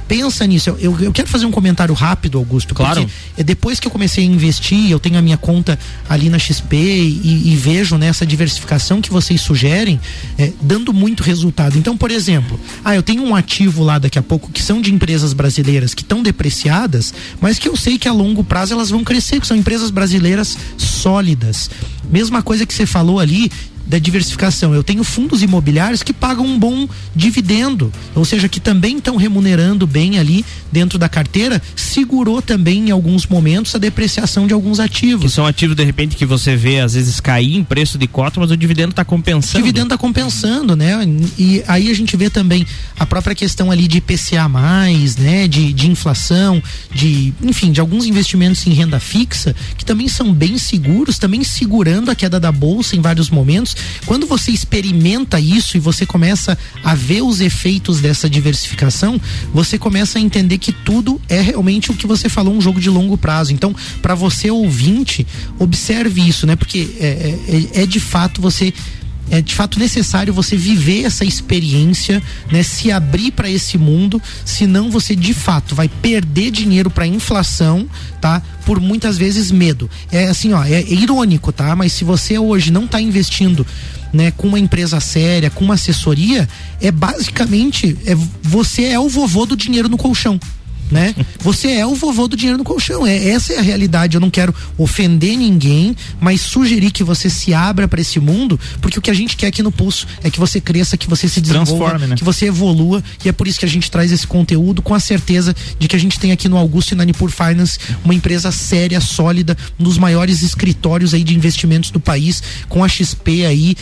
[SPEAKER 3] pensa nisso. Eu, eu, quero fazer um comentário rápido, Augusto.
[SPEAKER 4] Claro.
[SPEAKER 3] Porque depois que eu comecei a investir, eu tenho a minha conta ali na XP e, e vejo nessa né, diversificação que vocês sugerem, é, dando muito resultado. Então, por exemplo, ah, eu tenho um ativo lá daqui a pouco que são de empresas brasileiras que estão depreciadas, mas que eu sei que a longo prazo elas vão crescer, que são empresas brasileiras sólidas. Mesma coisa que você falou ali da diversificação. Eu tenho fundos imobiliários que pagam um bom dividendo, ou seja, que também estão remunerando bem ali dentro da carteira, segurou também em alguns momentos a depreciação de alguns ativos.
[SPEAKER 4] Que são ativos de repente que você vê às vezes cair em preço de cota, mas o dividendo está compensando.
[SPEAKER 3] O dividendo está compensando, né? E aí a gente vê também a própria questão ali de IPCA mais, né? De, de inflação, de enfim, de alguns investimentos em renda fixa que também são bem seguros, também segurando a queda da bolsa em vários momentos quando você experimenta isso e você começa a ver os efeitos dessa diversificação, você começa a entender que tudo é realmente o que você falou, um jogo de longo prazo. Então, para você ouvinte, observe isso, né? Porque é, é, é de fato você é de fato necessário você viver essa experiência, né? Se abrir para esse mundo, senão você de fato vai perder dinheiro para inflação, tá? Por muitas vezes medo. É assim, ó, é, é irônico, tá? Mas se você hoje não está investindo né, com uma empresa séria, com uma assessoria, é basicamente é, você é o vovô do dinheiro no colchão né? Você é o vovô do dinheiro no colchão. É, essa é a realidade. Eu não quero ofender ninguém, mas sugerir que você se abra para esse mundo, porque o que a gente quer aqui no Pulso é que você cresça, que você se desenvolva, né? que você evolua, e é por isso que a gente traz esse conteúdo com a certeza de que a gente tem aqui no Augusto e na Nipur Finance uma empresa séria, sólida, um dos maiores escritórios aí de investimentos do país, com a XP aí,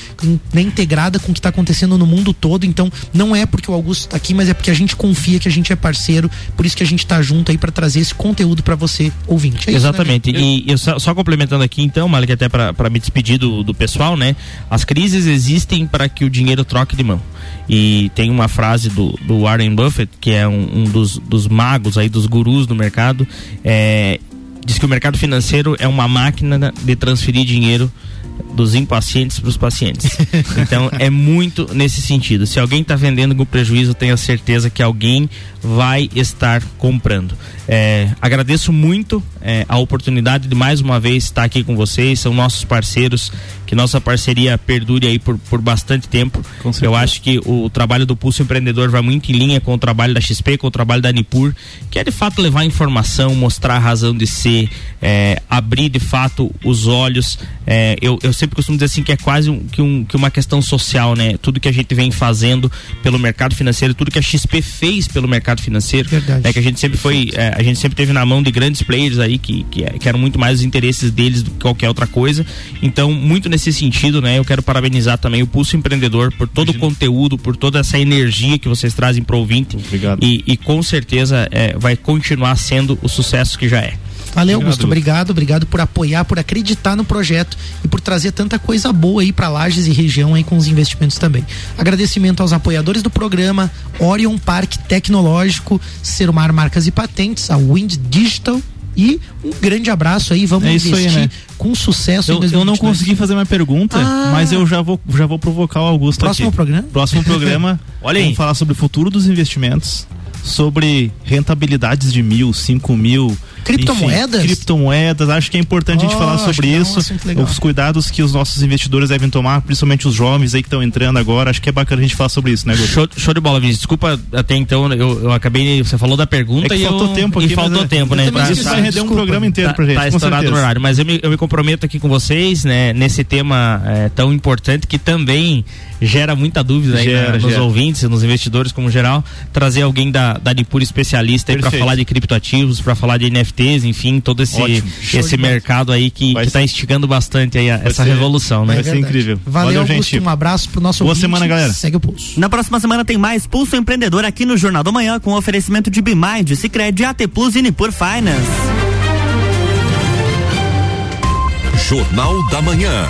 [SPEAKER 3] né, integrada com o que está acontecendo no mundo todo. Então, não é porque o Augusto está aqui, mas é porque a gente confia que a gente é parceiro, por isso que a gente gente tá junto aí para trazer esse conteúdo para você, ouvinte.
[SPEAKER 4] É Exatamente. Isso, né? E eu só, só, complementando aqui então, Malik, até para me despedir do, do pessoal, né? As crises existem para que o dinheiro troque de mão. E tem uma frase do, do Warren Buffett, que é um, um dos, dos magos aí, dos gurus do mercado, é, diz que o mercado financeiro é uma máquina de transferir dinheiro dos impacientes para os pacientes. *laughs* Então é muito nesse sentido. Se alguém está vendendo com prejuízo, tenha certeza que alguém vai estar comprando. É, agradeço muito é, a oportunidade de mais uma vez estar aqui com vocês. São nossos parceiros, que nossa parceria perdure aí por, por bastante tempo. Eu acho que o trabalho do Pulso Empreendedor vai muito em linha com o trabalho da XP, com o trabalho da Nipur, que é de fato levar informação, mostrar a razão de ser, é, abrir de fato os olhos. É, eu, eu sempre costumo dizer assim que é quase um, que, um, que uma questão social, né? Tudo que a gente vem fazendo pelo mercado financeiro, tudo que a XP fez pelo mercado financeiro,
[SPEAKER 3] Verdade.
[SPEAKER 4] é que a gente sempre foi é, a gente sempre teve na mão de grandes players aí que, que, que, eram muito mais os interesses deles do que qualquer outra coisa. Então, muito nesse sentido, né? Eu quero parabenizar também o Pulso Empreendedor por todo Imagina. o conteúdo, por toda essa energia que vocês trazem para o ouvinte.
[SPEAKER 2] Obrigado.
[SPEAKER 4] E, e com certeza é, vai continuar sendo o sucesso que já é.
[SPEAKER 3] Valeu,
[SPEAKER 2] Obrigado,
[SPEAKER 3] Augusto. Obrigado, obrigado por apoiar, por acreditar no projeto e por trazer tanta coisa boa aí para Lages e região aí com os investimentos também. Agradecimento aos apoiadores do programa, Orion Parque Tecnológico, Serumar Marcas e Patentes, a Wind Digital e um grande abraço aí, vamos
[SPEAKER 2] É isso aí,
[SPEAKER 3] investir
[SPEAKER 2] né?
[SPEAKER 3] com sucesso em
[SPEAKER 2] Eu, eu
[SPEAKER 3] 2022.
[SPEAKER 2] não consegui fazer minha pergunta,
[SPEAKER 3] Ah.
[SPEAKER 2] mas eu já vou, já vou provocar o Augusto
[SPEAKER 3] Próximo
[SPEAKER 2] aqui.
[SPEAKER 3] programa?
[SPEAKER 2] Próximo programa. *laughs*
[SPEAKER 4] Olha aí.
[SPEAKER 2] Vamos falar sobre o futuro dos investimentos, sobre rentabilidades de mil, cinco mil.
[SPEAKER 3] Criptomoedas?
[SPEAKER 2] enfim, criptomoedas. Acho que é importante a gente
[SPEAKER 3] Oh,
[SPEAKER 2] falar sobre
[SPEAKER 3] que é um
[SPEAKER 2] isso. Os cuidados que os nossos investidores devem tomar, principalmente os jovens aí que estão entrando agora. Acho que é bacana a gente falar sobre isso, né?
[SPEAKER 4] Show, show de bola, Vinícius. Desculpa, até então eu, eu acabei. Você falou da pergunta
[SPEAKER 2] É que
[SPEAKER 4] e
[SPEAKER 2] faltou
[SPEAKER 4] eu,
[SPEAKER 2] tempo
[SPEAKER 4] e
[SPEAKER 2] aqui,
[SPEAKER 4] faltou
[SPEAKER 2] mas é-
[SPEAKER 4] tempo, né? pra-
[SPEAKER 2] esqueci, vai render um programa inteiro
[SPEAKER 4] tá,
[SPEAKER 2] pra gente,
[SPEAKER 4] tá
[SPEAKER 2] com
[SPEAKER 4] estourado
[SPEAKER 2] certeza.
[SPEAKER 4] no horário, mas eu me, eu me comprometo aqui com vocês, né, nesse tema é, tão importante que também gera muita dúvida aí
[SPEAKER 2] Gera,
[SPEAKER 4] né, nos
[SPEAKER 2] gera.
[SPEAKER 4] ouvintes, nos investidores como geral, trazer alguém da, da Nipur especialista aí para falar de criptoativos, para falar de NFTs, enfim, todo esse,
[SPEAKER 2] Ótimo.
[SPEAKER 4] Esse mercado aí que, tá
[SPEAKER 2] ser-
[SPEAKER 4] instigando bastante aí a- essa
[SPEAKER 2] ser-
[SPEAKER 4] revolução, né?
[SPEAKER 2] vai ser
[SPEAKER 3] verdade.
[SPEAKER 2] incrível.
[SPEAKER 3] Valeu,
[SPEAKER 2] Valeu,
[SPEAKER 3] Augusto.
[SPEAKER 2] gente.
[SPEAKER 3] Um abraço pro nosso
[SPEAKER 2] Boa
[SPEAKER 3] ouvinte.
[SPEAKER 2] semana, galera.
[SPEAKER 3] Segue o pulso.
[SPEAKER 1] Na próxima semana tem mais Pulso Empreendedor aqui no Jornal da Manhã com oferecimento de Bimind, Cicred, AT Plus e Nipur Finance.
[SPEAKER 12] Jornal da Manhã.